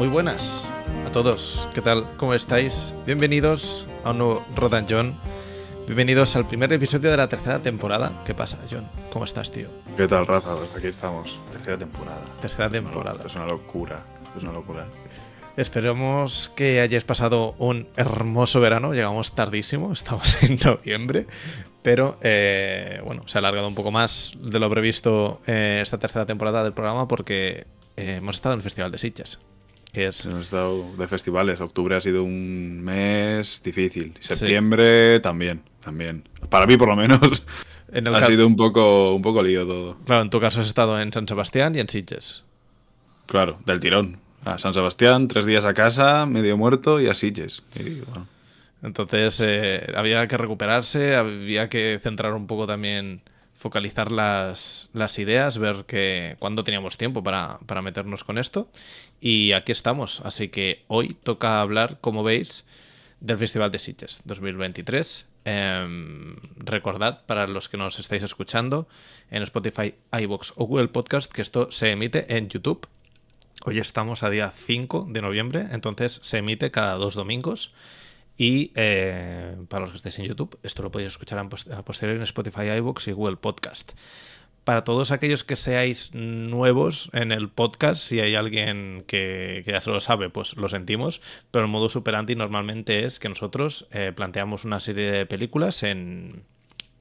Muy buenas a todos. ¿Qué tal? ¿Cómo estáis? Bienvenidos a un nuevo Rodan John. Bienvenidos al primer episodio de la tercera temporada. ¿Qué pasa, John? ¿Cómo estás, tío? ¿Qué tal, Rafa? Pues aquí estamos. Tercera temporada. Tercera temporada. Es una locura. Es una locura. Esperemos que hayáis pasado un hermoso verano. Llegamos tardísimo, estamos en noviembre. Pero eh, bueno, se ha alargado un poco más de lo previsto eh, esta tercera temporada del programa porque eh, hemos estado en el Festival de Sitges. Que es... Hemos estado de festivales. Octubre ha sido un mes difícil. Septiembre también, también. Para mí, por lo menos. ha sido un poco, un poco lío todo. Claro, en tu caso has estado en San Sebastián y en Sitges. Claro, del tirón. A San Sebastián, tres días a casa, medio muerto y a Sitges. Entonces eh, había que recuperarse, había que centrar un poco también, focalizar las, las ideas, ver que cuándo teníamos tiempo para, para, meternos con esto. Y aquí estamos. Así que hoy toca hablar, como veis, del Festival de Sitges 2023. Em, recordad, para los que nos estáis escuchando, en Spotify, iBox o Google Podcast, que esto se emite en YouTube Hoy estamos a día 5 de noviembre, entonces se emite cada dos domingos. Y eh, para los que estéis en YouTube, esto lo podéis escuchar a posteriori en Spotify, iBooks y Google Podcast. Para todos aquellos que seáis nuevos en el podcast, si hay alguien que, ya se lo sabe, pues lo sentimos. Pero el modo superanti normalmente es que nosotros eh, planteamos una serie de películas en,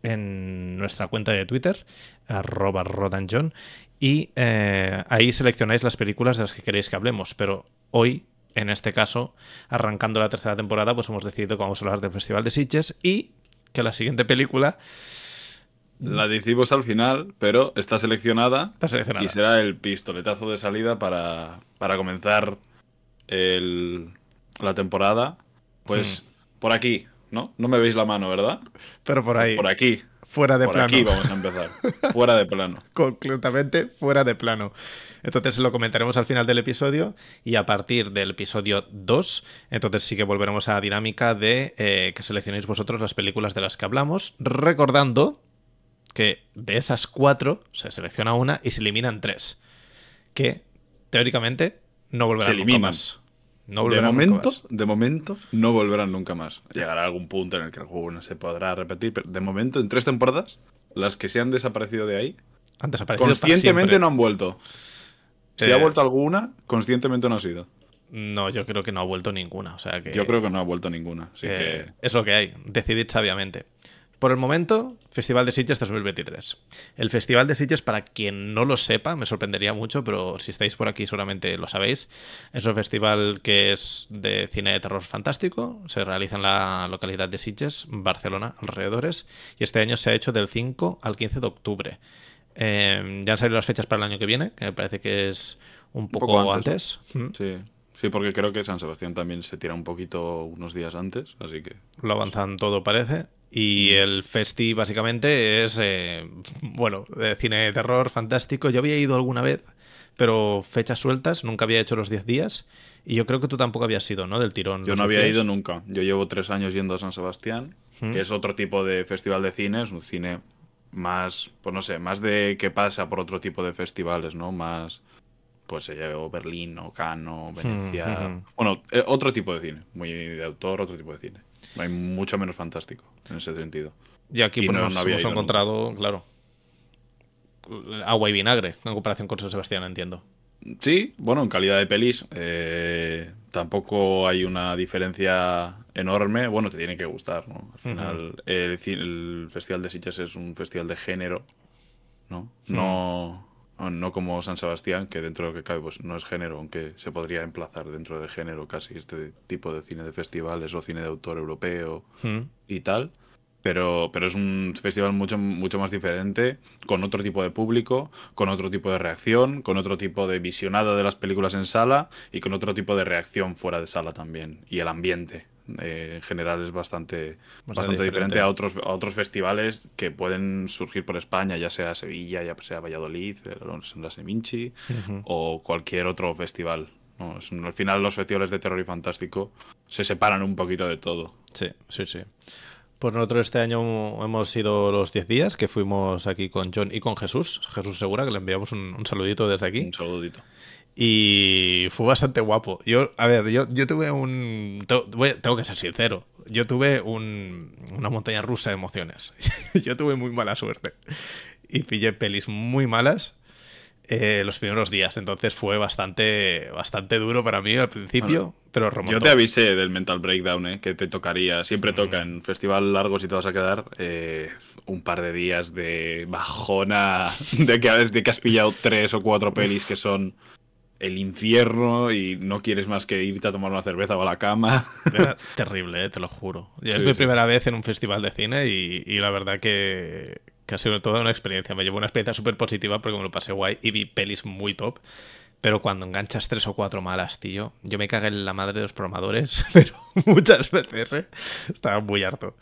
en nuestra cuenta de Twitter, arroba rodanjohn, y eh, ahí seleccionáis las películas de las que queréis que hablemos. Pero hoy, en este caso, arrancando la tercera temporada, pues hemos decidido que vamos a hablar del Festival de Sitges y que la siguiente película... La decimos al final, pero está seleccionada, y será el pistoletazo de salida para, para comenzar la temporada. Pues hmm. por aquí, ¿no? No me veis la mano, ¿verdad? Pero por ahí. Por aquí. Fuera de Por plano. aquí vamos a empezar. fuera de plano. Concretamente, fuera de plano. Entonces lo comentaremos al final del episodio y a partir del episodio 2, entonces sí que volveremos a la dinámica de eh, que seleccionéis vosotros las películas de las que hablamos, recordando que de esas cuatro se selecciona una y se eliminan tres, que teóricamente no volverán se eliminan. más de momento, de momento, no volverán nunca más. Llegará algún punto en el que el juego no se podrá repetir, pero de momento, en tres temporadas, las que se han desaparecido de ahí, han desaparecido conscientemente no han vuelto. Si ha vuelto alguna, conscientemente no ha sido. No, yo creo que no ha vuelto ninguna. O sea que, yo creo que no ha vuelto ninguna. Es lo que hay. Decidid sabiamente. Por el momento, Festival de Sitges 2023. El Festival de Sitges, para quien no lo sepa, me sorprendería mucho, pero si estáis por aquí seguramente lo sabéis, es un festival que es de cine de terror fantástico, se realiza en la localidad de Sitges, Barcelona, alrededores, y este año se ha hecho del 5 al 15 de octubre. Eh, ya han salido las fechas para el año que viene, que me parece que es un poco, antes. Sí. Sí, porque creo que San Sebastián también se tira un poquito unos días antes, así que... Lo avanzan todo, parece. Y el festi básicamente es, eh, bueno, de cine de terror fantástico. Yo había ido alguna vez, pero fechas sueltas, nunca había hecho los 10 días. Y yo creo que tú tampoco habías ido, ¿no? Del tirón. Yo no había ido nunca. Yo llevo tres años yendo a San Sebastián, que es otro tipo de festival de cine, es un cine más, pues no sé, más de que pasa por otro tipo de festivales, ¿no? Más, pues se llevó Berlín o Cannes o Venecia. Bueno, eh, otro tipo de cine, muy de autor, otro tipo de cine. Hay mucho menos fantástico en ese sentido. Y aquí pues, nos hemos encontrado, claro, agua y vinagre en comparación con San Sebastián, entiendo. Sí, bueno, en calidad de pelis eh, tampoco hay una diferencia enorme. Bueno, te tiene que gustar, ¿no? Al final, el, Festival de Sitges es un festival de género, ¿no? No no como San Sebastián, que dentro de lo que cabe pues, no es género, aunque se podría emplazar dentro de género casi este tipo de cine de festivales o cine de autor europeo hmm. y tal. Pero, pero es un festival mucho, mucho más diferente, con otro tipo de público, con otro tipo de reacción, con otro tipo de visionado de las películas en sala y con otro tipo de reacción fuera de sala también. Y el ambiente eh, en general es bastante, bastante, diferente. a otros, a otros festivales que pueden surgir por España, ya sea Sevilla, ya sea Valladolid, la Seminci o cualquier otro festival. al final los festivales de terror y fantástico se separan un poquito de todo. Sí, sí, sí. Pues nosotros este año hemos sido los 10 días que fuimos aquí con John y con Jesús. Jesús Segura, que le enviamos un, un saludito desde aquí. Un saludito. Y fue bastante guapo. Yo, a ver, yo, yo tuve un. Tengo, que ser sincero. Yo tuve un, una montaña rusa de emociones. yo tuve muy mala suerte. Y pillé pelis muy malas eh, los primeros días. Entonces fue bastante, bastante duro para mí al principio, pero remontó. Yo te avisé del Mental Breakdown, eh, que te tocaría. Siempre toca en festival largo si te vas a quedar eh, un par de días de bajona de que, de que has pillado tres o cuatro pelis que son el infierno y no quieres más que irte a tomar una cerveza o a la cama. terrible, eh, te lo juro. es mi primera vez en un festival de cine y, la verdad que, que, ha sido toda una experiencia. Me llevo una experiencia súper positiva porque me lo pasé guay y vi pelis muy top. Pero cuando enganchas tres o cuatro malas, tío, yo me cagué en la madre de los programadores, pero muchas veces, ¿eh? Estaba muy harto.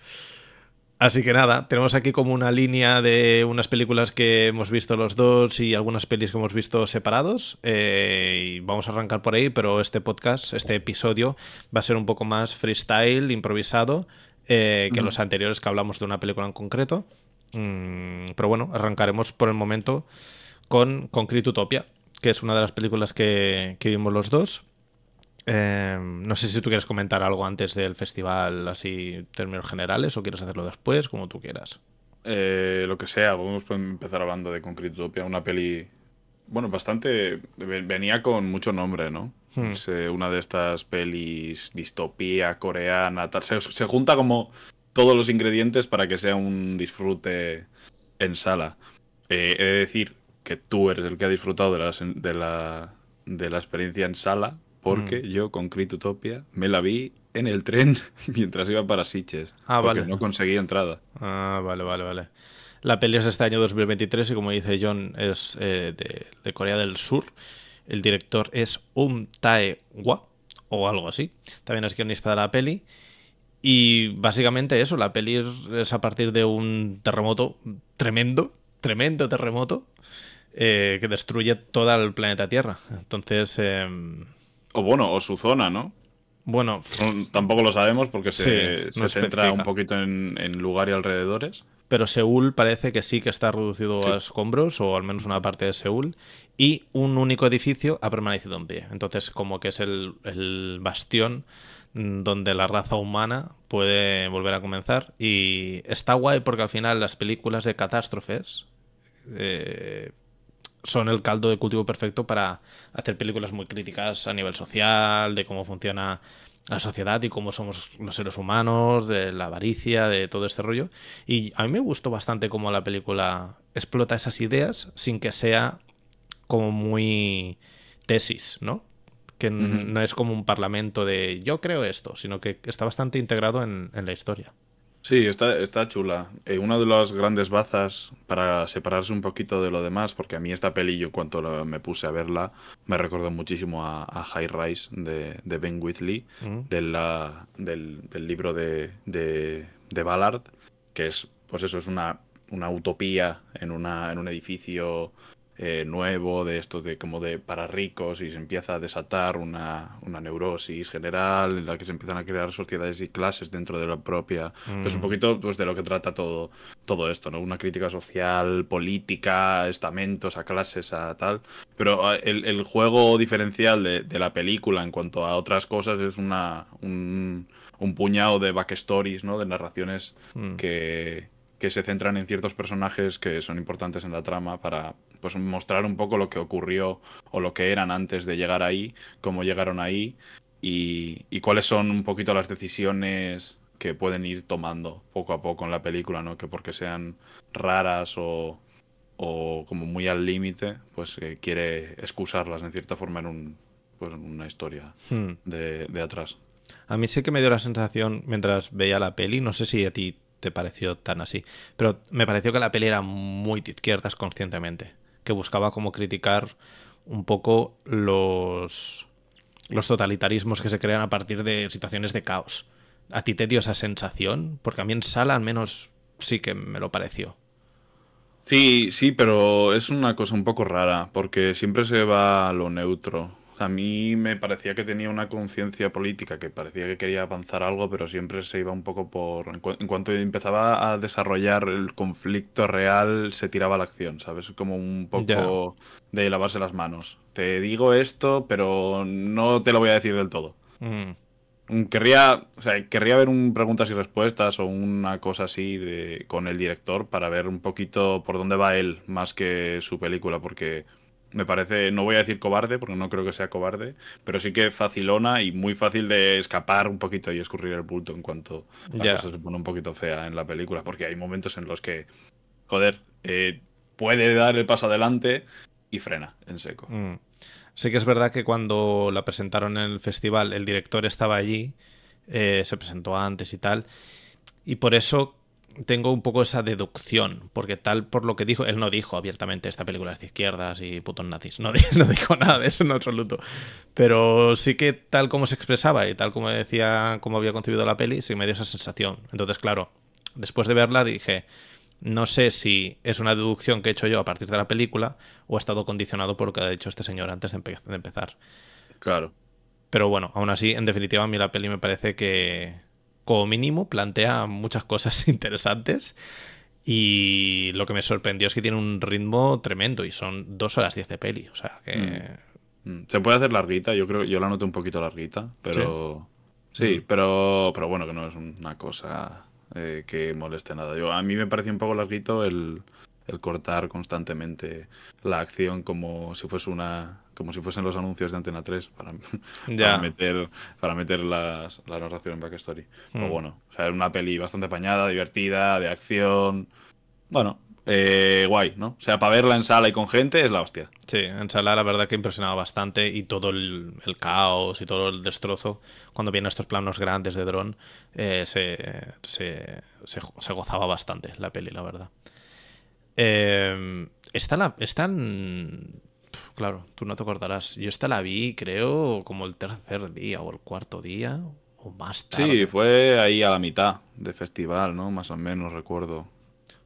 Así que nada, tenemos aquí como una línea de unas películas que hemos visto los dos y algunas pelis que hemos visto separados. Eh, y vamos a arrancar por ahí, pero este podcast, este episodio, va a ser un poco más freestyle, improvisado, eh, que los anteriores que hablamos de una película en concreto. Mm, pero bueno, arrancaremos por el momento con Concrete Utopia, que es una de las películas que, que vimos los dos. Em, no sé si tú quieres comentar algo antes del festival, así términos generales, o quieres hacerlo después, como tú quieras. Eh, lo que sea, podemos empezar hablando de Concrete Utopia, una peli, bueno, bastante, venía con mucho nombre, ¿no? Hmm. Es una de estas pelis distopía coreana, tal. Se, junta como todos los ingredientes para que sea un disfrute en sala. Eh, he de decir que tú eres el que ha disfrutado de de la, de la experiencia en sala, porque mm. yo con Crit Utopia me la vi en el tren mientras iba para Sitges. Ah, porque no conseguí entrada. Ah, vale, vale, vale. La peli es este año 2023 y como dice John es eh, de, Corea del Sur. El director es Um Tae-hwa o algo así. También es guionista de la peli. Y básicamente eso, la peli es a partir de un terremoto tremendo, tremendo terremoto, eh, que destruye todo el planeta Tierra. Entonces... Em, o bueno, o su zona, ¿no? Bueno, tampoco lo sabemos porque se, centra un poquito en, lugar y alrededores. Pero Seúl parece que sí que está reducido a escombros, o al menos una parte de Seúl, y un único edificio ha permanecido en pie. Entonces, como que es el, bastión donde la raza humana puede volver a comenzar. Y está guay porque al final las películas de catástrofes eh, son el caldo de cultivo perfecto para hacer películas muy críticas a nivel social, de cómo funciona la sociedad y cómo somos los seres humanos, de la avaricia, de todo este rollo. Y a mí me gustó bastante cómo la película explota esas ideas sin que sea como muy tesis, ¿no? Que no es como un parlamento de yo creo esto, sino que está bastante integrado en la historia. Sí, está, está chula. Eh, una de las grandes bazas para separarse un poquito de lo demás, porque a mí esta peli, yo cuando me puse a verla, me recordó muchísimo a, High Rise de, Ben Whitley, de la, del, libro de, de, de, Ballard, que es, pues eso, es una, una utopía en, una, en un edificio eh, nuevo, de esto de como de para ricos y se empieza a desatar una, una, neurosis general en la que se empiezan a crear sociedades y clases dentro de la propia. Pues un mm. poquito pues, de lo que trata todo, todo esto, ¿no? Una crítica social, política, estamentos, a clases, a tal. Pero ah, el, el juego diferencial de, de, la película en cuanto a otras cosas es una, un, un puñado de backstories, ¿no? De narraciones mm. que que se centran en ciertos personajes que son importantes en la trama para pues, mostrar un poco lo que ocurrió o lo que eran antes de llegar ahí, cómo llegaron ahí y, cuáles son un poquito las decisiones que pueden ir tomando poco a poco en la película, ¿no? Que porque sean raras o, o como muy al límite, pues quiere excusarlas en cierta forma en, un, pues, una historia hmm. de, de atrás. A mí sí que me dio la sensación mientras veía la peli, no sé si a ti te pareció tan así. Pero me pareció que la peli era muy de izquierdas conscientemente, que buscaba como criticar un poco los, los totalitarismos que se crean a partir de situaciones de caos. ¿A ti te dio esa sensación? Porque a mí en sala al menos sí que me lo pareció. Sí, sí, pero es una cosa un poco rara, porque siempre se va a lo neutro. A mí me parecía que tenía una conciencia política, que parecía que quería avanzar algo, pero siempre se iba un poco por... En, cuanto empezaba a desarrollar el conflicto real, se tiraba a la acción, ¿sabes? Como un poco de lavarse las manos. Te digo esto, pero no te lo voy a decir del todo. Mm. Querría, o sea, querría ver un preguntas y respuestas o una cosa así de, con el director para ver un poquito por dónde va él más que su película, porque me parece, no voy a decir cobarde, porque no creo que sea cobarde, pero sí que facilona y muy fácil de escapar un poquito y escurrir el bulto en cuanto la cosa se pone un poquito fea en la película, porque hay momentos en los que, joder, eh, puede dar el paso adelante y frena en seco. Mm. Sí que es verdad que cuando la presentaron en el festival, el director estaba allí, eh, se presentó antes y tal, y por eso tengo un poco esa deducción, porque tal por lo que dijo, él no dijo abiertamente esta película es de izquierdas y putos nazis, no, no dijo nada de eso en absoluto, pero sí que tal como se expresaba y tal como decía cómo había concebido la peli, sí me dio esa sensación. Entonces, claro, después de verla dije, no sé si es una deducción que he hecho yo a partir de la película o ha estado condicionado por lo que ha dicho este señor antes de, de empezar. Claro. Pero bueno, aún así, en definitiva, a mí la peli me parece que, como mínimo, plantea muchas cosas interesantes. Y lo que me sorprendió es que tiene un ritmo tremendo y son dos horas diez de peli. O sea que. Mm. Mm. Se puede hacer larguita, yo creo, yo la noto un poquito larguita, pero. Sí, mm. pero, pero bueno, que no es una cosa eh, que moleste nada. Yo, a mí me pareció un poco larguito el, el cortar constantemente la acción como si fuese una como si fuesen los anuncios de Antena 3 para, para meter para meter las, la narración en Backstory. Pero mm. bueno, o sea, es una peli bastante apañada, divertida, de acción. Bueno, eh, guay, ¿no? O sea, para verla en sala y con gente es la hostia. Sí, en sala la verdad que impresionaba bastante y todo el, caos y todo el destrozo, cuando vienen estos planos grandes de dron, eh, se, se, se, gozaba bastante la peli, la verdad. Eh, esta la, claro, tú no te acordarás. Yo esta la vi, creo, como el tercer día o el cuarto día o más tarde. Sí, fue ahí a la mitad de festival, ¿no? Más o menos, recuerdo.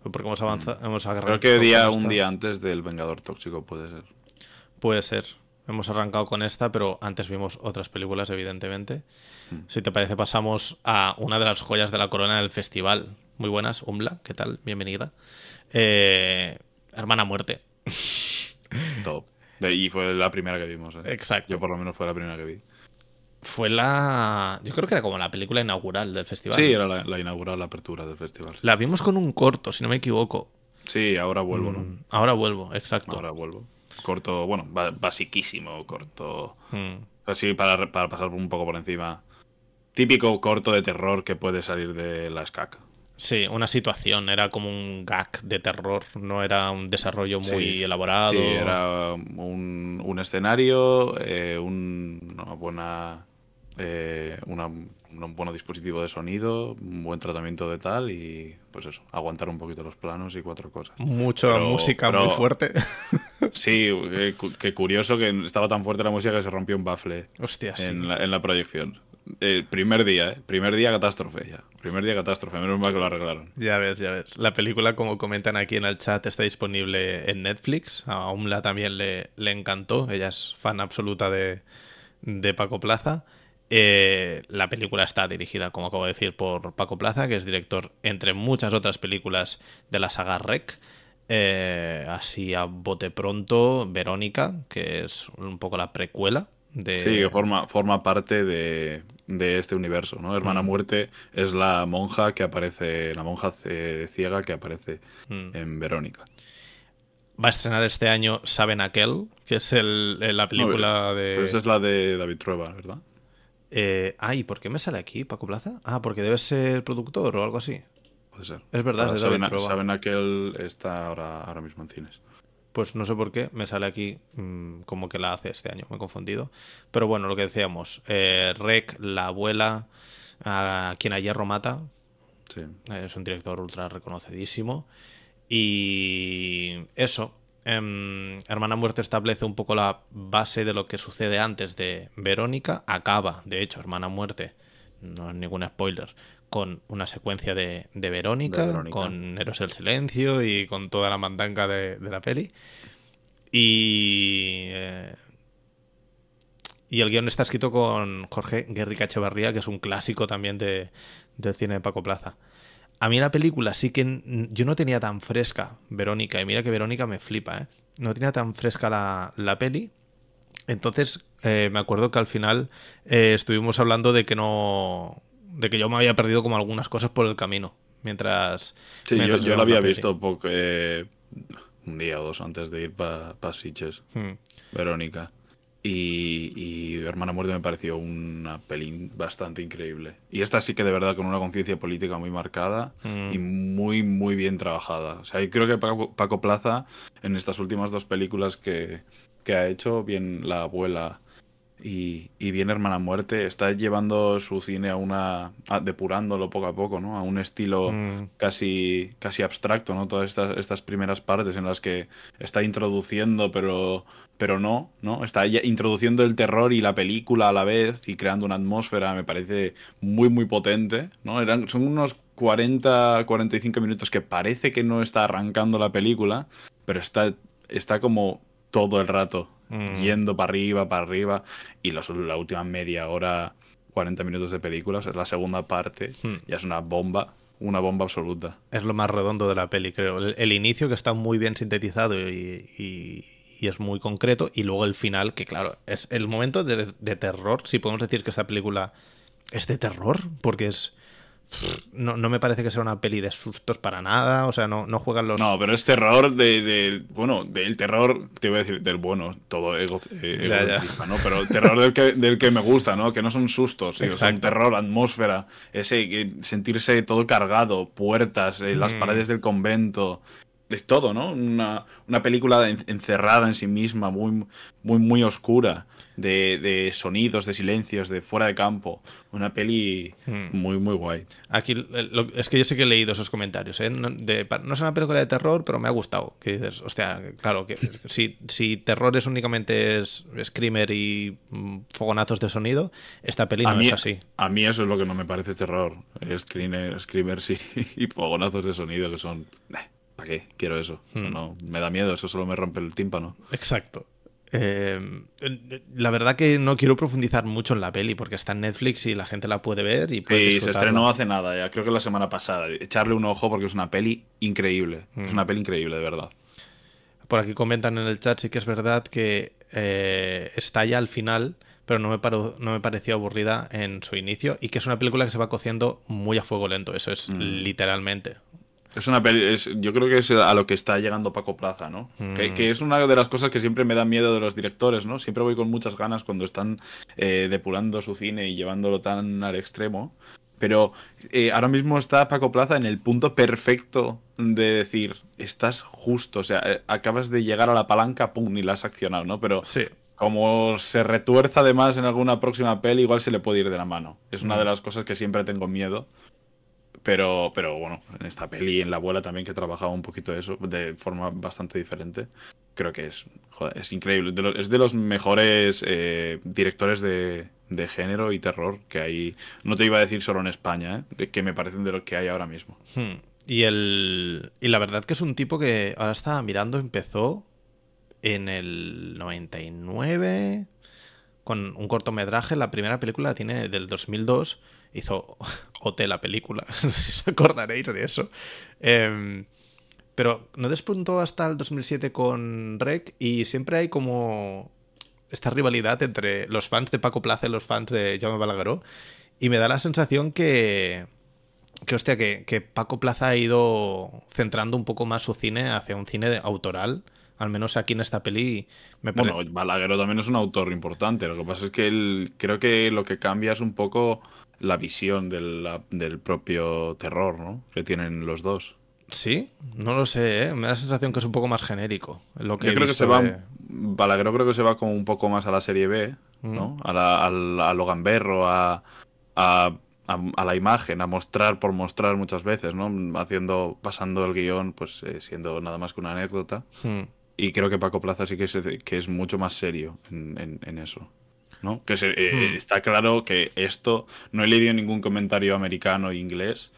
Porque hemos avanzado, mm. hemos Creo que día, un día antes del Vengador Tóxico puede ser. Puede ser. Hemos arrancado con esta, pero antes vimos otras películas, evidentemente. Mm. Si te parece, pasamos a una de las joyas de la corona del festival. Muy buenas, Umbla, ¿qué tal? Bienvenida. Eh, Hermana Muerte. Top. Y fue la primera que vimos. ¿eh? Exacto. Yo por lo menos fue la primera que vi. Fue la... Yo creo que era como la película inaugural del festival. Sí, era la, inaugural, la apertura del festival. La vimos con un corto, si no me equivoco. Sí, ahora vuelvo, ¿no? Mm, ahora vuelvo, exacto. Ahora vuelvo. Corto, bueno, basiquísimo, corto. Mm. Así para, para pasar un poco por encima. Típico corto de terror que puede salir de la SCAC. Sí, una situación, era como un gag de terror, no era un desarrollo muy elaborado. Sí, era un, un escenario, eh, un, una buena. Eh, un buen dispositivo de sonido, un buen tratamiento de tal y pues eso, aguantar un poquito los planos y cuatro cosas. Mucha música muy fuerte. Sí, eh, qué curioso que estaba tan fuerte la música que se rompió un baffle Hostia, en, la, en la proyección. El primer día, ¿eh? Primer día catástrofe ya. Primer día catástrofe, menos mal que lo arreglaron. Ya ves, ya ves. La película, como comentan aquí en el chat, está disponible en Netflix. A Umla también le, le encantó. Ella es fan absoluta de, de Paco Plaza. Eh, la película está dirigida, como acabo de decir, por Paco Plaza, que es director, entre muchas otras películas de la saga Rec. Eh, así a bote pronto, Verónica, que es un poco la precuela Sí, que forma, forma parte de, este universo, ¿no? Hermana mm. Muerte es la monja que aparece, la monja ciega que aparece mm. en Verónica. Va a estrenar este año Saben Aquel, que es el, la película de. esa es la de David Trueba, ¿verdad? Eh, ah, ¿y por qué me sale aquí, Paco Plaza? Ah, porque debe ser productor o algo así. Puede ser. Es verdad, es de David Trueba. Saben Aquel está ahora, ahora mismo en cines pues no sé por qué, me sale aquí mm, como que la hace este año, me he confundido. Pero bueno, lo que decíamos, eh, Rec, la abuela, a quien a hierro mata, es un director ultra reconocidísimo. Y eso, em, Hermana Muerte establece un poco la base de lo que sucede antes de Verónica, acaba, de hecho, Hermana Muerte, no es ningún spoiler, con una secuencia de, de, Verónica, con Eros el Silencio y con toda la mandanga de, la peli. Y. Eh, Y el guion está escrito con Jorge Guerrica Echevarría, que es un clásico también de, del cine de Paco Plaza. A mí la película sí que yo no tenía tan fresca Verónica, y mira que Verónica me flipa, ¿eh? No tenía tan fresca la, la peli. Entonces eh, me acuerdo que al final eh, estuvimos hablando de que no. De que yo me había perdido como algunas cosas por el camino. Mientras. Sí, mientras yo, yo lo había visto poco, eh, un día o dos antes de ir para pa Sitges, Hmm. Verónica. Y, y Hermana Muerte me pareció una peli bastante increíble. Y esta sí que de verdad con una conciencia política muy marcada Mm. y muy, muy bien trabajada. O sea, y creo que Paco, Paco Plaza en estas últimas dos películas que, que ha hecho, bien La Abuela y, y bien Hermana Muerte, está llevando su cine a una... a- depurándolo poco a poco, ¿no? A un estilo Mm. casi, casi abstracto, ¿no? Todas estas, estas primeras partes en las que está introduciendo, pero, pero no, ¿no? Está introduciendo el terror y la película a la vez y creando una atmósfera, me parece muy, muy potente, ¿no? Eran, son unos 40, 45 minutos que parece que no está arrancando la película, pero está, está como todo el rato Mm. yendo para arriba, para arriba, y los- la última media hora, 40 minutos de películas, es la segunda parte, Hmm. ya es una bomba, una bomba absoluta. Es lo más redondo de la peli, creo. El, el inicio que está muy bien sintetizado y, y- y es muy concreto. Y luego el final, que claro, es el momento de, de terror. Si podemos decir que esta película es de terror, porque es. No, no me parece que sea una peli de sustos para nada. O sea, no, no juegan los. No, pero es terror de, de- bueno, del terror, te voy a decir, del bueno, todo ego, eh, Ya, ya. egoísta, ¿no? Pero terror del que, del que me gusta, ¿no? Que no son sustos, sí, son terror, atmósfera, ese que sentirse todo cargado, puertas, eh, las Mm. paredes del convento, de todo, ¿no? Una, una película en- encerrada en sí misma, muy, muy, muy oscura, de, de sonidos, de silencios, de fuera de campo. Una peli Mm. muy, muy guay. Aquí eh, lo- es que yo sí que he leído esos comentarios. ¿eh? No, de- pa- no es una película de terror, pero me ha gustado. Que dices, hostia, claro, que si, si terror es únicamente es screamer y mm, fogonazos de sonido, esta peli no mí, es así. a mí eso es lo que no me parece terror. Screamer, screamers y, y fogonazos de sonido que son... ¿Para qué? Quiero eso. Hmm. no, me da miedo, eso solo me rompe el tímpano. Exacto. Eh, la verdad que no quiero profundizar mucho en la peli porque está en Netflix y la gente la puede ver y puede Sí, se estrenó hace nada, ya creo que la semana pasada. Echarle un ojo porque es una peli increíble. Hmm. Es una peli increíble, de verdad. Por aquí comentan en el chat, sí que es verdad que eh, está ya al final, pero no me, paro- no me pareció aburrida en su inicio y que es una película que se va cociendo muy a fuego lento, eso es Mm. literalmente. Es una peli, es- yo creo que es a lo que está llegando Paco Plaza, ¿no? Mm. Que, que es una de las cosas que siempre me da miedo de los directores, ¿no? Siempre voy con muchas ganas cuando están eh, depurando su cine y llevándolo tan al extremo. Pero eh, ahora mismo está Paco Plaza en el punto perfecto de decir, estás justo, o sea, eh, acabas de llegar a la palanca, pum, y la has accionado, ¿no? Pero Sí. como se retuerza además en alguna próxima peli, igual se le puede ir de la mano. Es una Mm. de las cosas que siempre tengo miedo. Pero, pero bueno, en esta peli en la abuela también que trabajaba un poquito eso, de forma bastante diferente. Creo que es, es increíble. Es de los mejores eh, directores de, de género y terror que hay. No te iba a decir solo en España, ¿eh? que me parecen de los que hay ahora mismo. Hmm. Y, el, y la verdad que es un tipo que ahora estaba mirando, empezó en el 99 con un cortometraje. La primera película la tiene del 2002. Hizo OT la película. No si os acordaréis de eso. Em, pero no despuntó hasta el 2007 con Rec y siempre hay como esta rivalidad entre los fans de Paco Plaza y los fans de Jaume Balagueró. Y me da la sensación que, que hostia, que, Paco Plaza ha ido centrando un poco más su cine hacia un cine autoral. Al menos aquí en esta peli me. Bueno, Balagueró también es un autor importante. Lo que pasa es que él, creo que lo que cambia es un poco la visión del, la- del propio terror, ¿no? Que tienen los dos. sí, no lo sé, ¿eh? me da la sensación que es un poco más genérico. Lo que Yo creo que se va. Balagueró creo que se va como un poco más a la serie B, ¿no? A, la, al- a lo gamberro, a, a, a- a la imagen, a mostrar por mostrar muchas veces, ¿no? Haciendo, pasando el guion, pues eh, siendo nada más que una anécdota. Hmm. Y creo que Paco Plaza sí que es, que es mucho más serio en, en- en eso. ¿No? Que se- eh, Hmm. está claro que esto. No he leído ningún comentario americano e inglés.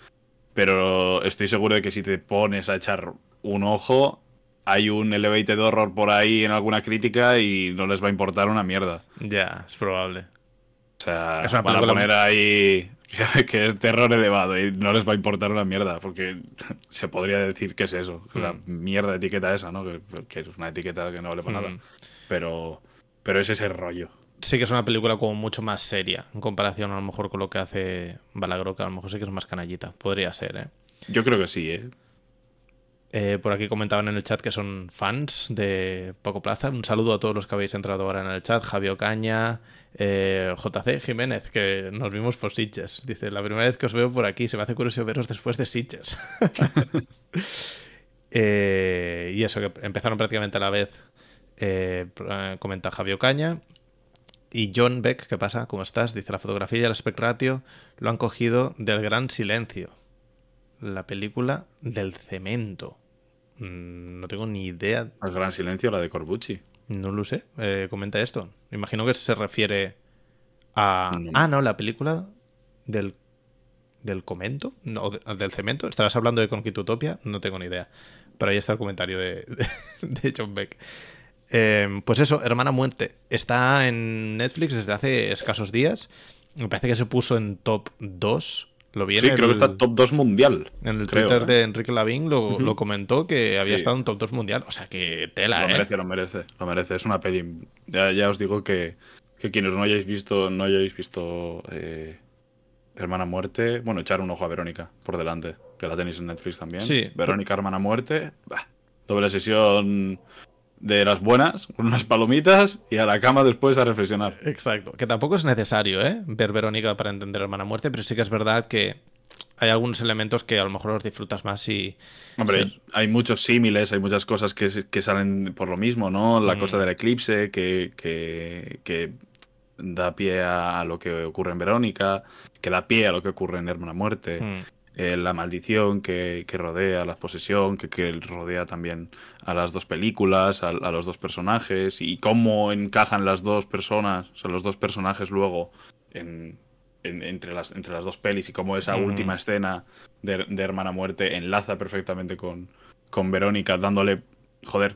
Pero estoy seguro de que si te pones a echar un ojo. hay un elevated horror por ahí en alguna crítica y no les va a importar una mierda. Ya, es probable. O sea, van a poner ahí que es terror elevado y no les va a importar una mierda, porque se podría decir que es eso, la mm. mierda etiqueta esa, ¿no? Que, es una etiqueta que no vale para nada. Mm. Pero, pero es ese rollo. Sí que es una película como mucho más seria, en comparación a lo mejor con lo que hace Balagro, que a lo mejor sí que es más canallita. Podría ser, ¿eh? Yo creo que sí, ¿eh? Eh, por aquí comentaban en el chat que son fans de Paco Plaza. Un saludo a todos los que habéis entrado ahora en el chat. Javier Caña, eh, JC Jiménez, que nos vimos por Sitches. Dice, la primera vez que os veo por aquí, se me hace curioso veros después de Sitches. Eh, y eso, que empezaron prácticamente a la vez, comenta Javier Caña. Y John Beck, ¿qué pasa? ¿Cómo estás? Dice, la fotografía y el aspect ratio lo han cogido del gran silencio. La película del cemento. Mm, no tengo ni idea. El gran silencio, la de Corbucci. No lo sé. Eh, comenta esto. Imagino que se refiere a. Ah, no, la película del. ¿Del comento? No, del cemento. ¿Estarás hablando de Conquitutopia? No tengo ni idea. Pero ahí está el comentario de, de, John Beck. Em, pues eso, Hermana Muerte. Está en Netflix desde hace escasos días. Me parece que se puso en top 2 lo sí, creo que está top 2 mundial. En el Twitter ¿eh? de Enrique Lavín lo, comentó que había estado en top 2 mundial. O sea que tela, lo ¿eh? merece, lo merece, lo merece. Es una peli. Ya, os digo que, quienes no hayáis visto, no hayáis visto eh, Hermana Muerte, bueno, echar un ojo a Verónica por delante, que la tenéis en Netflix también. Sí. Verónica, Hermana Muerte. doble sesión de las buenas, con unas palomitas y a la cama después a reflexionar. Exacto. Que tampoco es necesario, ¿eh? Ver Verónica para entender Hermana Muerte, pero sí que es verdad que hay algunos elementos que a lo mejor los disfrutas más y... Hombre, hay muchos símiles, hay muchas cosas que, que, salen por lo mismo, ¿no? La mm. cosa del eclipse que, que, que da pie a lo que ocurre en Verónica, que da pie a lo que ocurre en Hermana Muerte. Mm. Eh, la maldición que, rodea la posesión, que, rodea también a las dos películas, a, los dos personajes, y cómo encajan las dos personas, o sea, los dos personajes luego entre, las, entre las dos pelis, y cómo esa última escena de, Hermana Muerte enlaza perfectamente con, con Verónica, dándole, joder,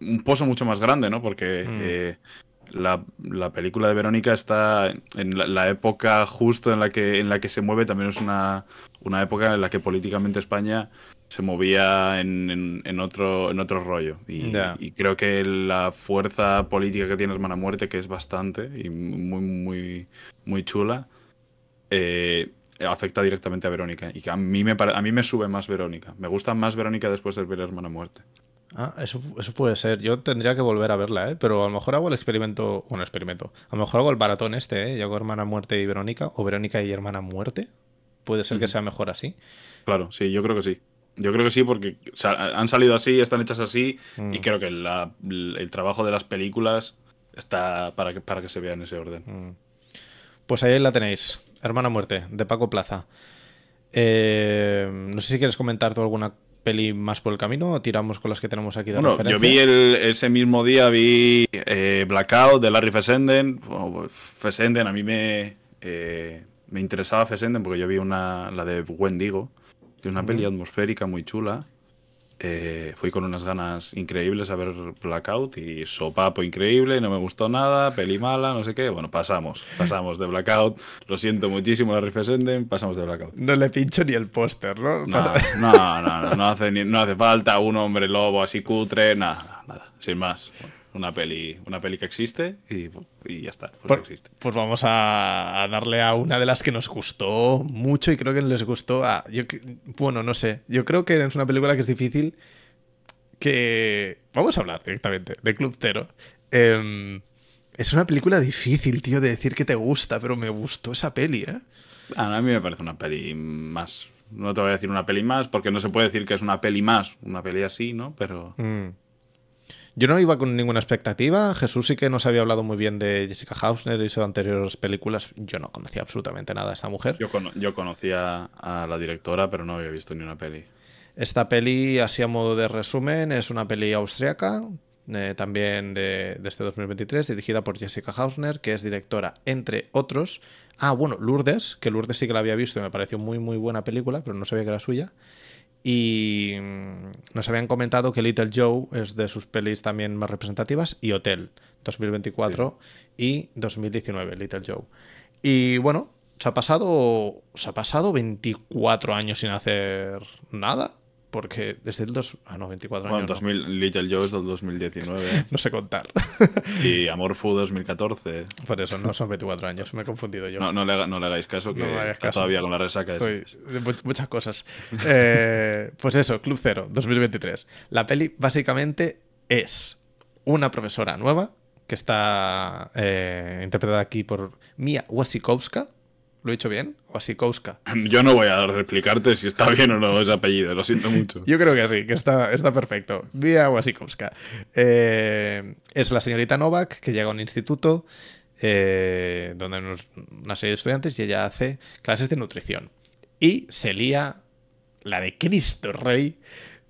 un pozo mucho más grande, ¿no? Porque... Eh, la, película de Verónica está en la, época justo en la que en la que se mueve también es una, una época en la que políticamente España se movía en, en, otro, en otro rollo. Y, creo que la fuerza política que tiene Hermana Muerte, que es bastante y muy, muy, muy chula, eh, afecta directamente a Verónica. Y que a mí, me, a mí me sube más Verónica. Me gusta más Verónica después de ver Hermana Muerte. Ah, eso, eso puede ser. Yo tendría que volver a verla, ¿eh? Pero a lo mejor hago el experimento. Bueno, experimento. A lo mejor hago el baratón este, ¿eh? Yo hago Hermana Muerte y Verónica. O Verónica y Hermana Muerte. Puede ser que sea mejor así. Claro, sí, yo creo que sí. Yo creo que sí, porque han salido así, están hechas así, y mm. creo que el trabajo de las películas está para que, para que se vea en ese orden. Mm. Pues ahí la tenéis, Hermana Muerte, de Paco Plaza. Eh, no sé si quieres comentar tú alguna peli más por el camino o tiramos con las que tenemos aquí de bueno, Yo vi ese mismo día, vi eh, Blackout de Larry Fessenden. Fessenden a mí me, eh, me interesaba Fessenden porque yo vi una, la de Wendigo, que es una peli atmosférica muy chula. Eh, fui con unas ganas increíbles a ver Blackout y sopapo increíble, no me gustó nada, peli mala, no sé qué. Bueno, pasamos, pasamos de Blackout. Lo siento muchísimo, la Fessenden, pasamos de Blackout. No le pincho ni el póster, ¿no? No, no, no, no, hace, no hace falta un hombre lobo así cutre, nada, nada, sin más una peli, una peli que existe y, ya está. Pues, existe. pues vamos a, darle a una de las que nos gustó mucho y creo que les gustó a... Yo, bueno, no sé. Yo creo que es una película que es difícil que... Vamos a hablar directamente de Club Zero. Em, es una película difícil, tío, de decir que te gusta, pero me gustó esa peli, ¿eh? A mí me parece una peli más... No te voy a decir una peli más, porque no se puede decir que es una peli más, una peli así, ¿no? Pero... Mm. Yo no iba con ninguna expectativa. Jesús sí que nos había hablado muy bien de Jessica Hausner y sus anteriores películas. Yo no conocía absolutamente nada de esta mujer. Yo, yo conocía a la directora, pero no había visto ni una peli. Esta peli, así a modo de resumen, es una peli austriaca, eh, también de, de, este 2023, dirigida por Jessica Hausner, que es directora, entre otros. Ah, bueno, Lourdes, que Lourdes sí que la había visto y me pareció muy, muy buena película, pero no sabía que era suya. Y mm, nos habían comentado que Little Joe es de sus pelis también más representativas y Hotel 2024 y 2019, Little Joe. Y bueno, se ha pasado se ha pasado 24 años sin hacer nada. Porque desde el 2. Ah, no, 24 Bueno, años. no. 2000 Little Joe es del 2019. No sé contar. y Amor Fu 2014. Por eso, no son 24 años. Me he confundido yo. No, no, le, no le hagáis caso, que No caso. todavía con la resaca. Estoy de muchas cosas. Eh, pues eso, Club Cero, 2023. La peli básicamente es una profesora nueva que está eh, interpretada aquí por Mia Wasikowska. ¿Lo he dicho bien? Wasikowska. Yo no voy a replicarte si está bien o no ese apellido, lo siento mucho. Yo creo que sí, que está, está perfecto. Mia Wasikowska. Eh, es la señorita Novak que llega a un instituto eh, donde hay unos- una serie de estudiantes y ella hace clases de nutrición. Y se lía la de Cristo Rey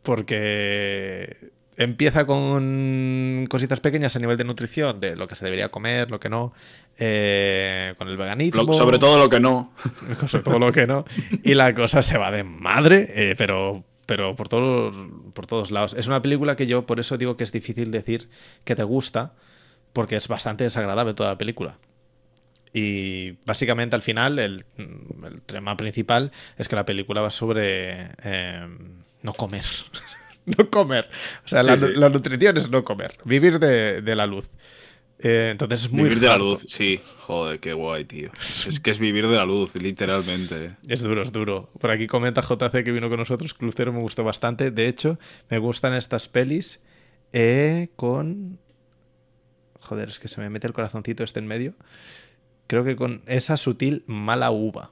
porque empieza con cositas pequeñas a nivel de nutrición, de lo que se debería comer, lo que no, eh, con el veganismo. Lo- sobre todo lo que no. sobre todo lo que no. Y la cosa se va de madre, eh, pero, pero por, todos, por todos lados. Es una película que yo por eso digo que es difícil decir que te gusta, porque es bastante desagradable toda la película. Y básicamente al final el, el tema principal es que la película va sobre eh, no comer. no comer. O sea, la, Sí, sí. la nutrición es no comer. Vivir de, de la luz. Eh, entonces es muy vivir de la luz, sí. Joder, qué guay, tío. Es que es vivir de la luz, literalmente. Es duro, es duro. Por aquí comenta JC que vino con nosotros. Club Cero me gustó bastante. De hecho, me gustan estas pelis eh, con. Joder, es que se me mete el corazoncito este en medio. Creo que con esa sutil mala uva.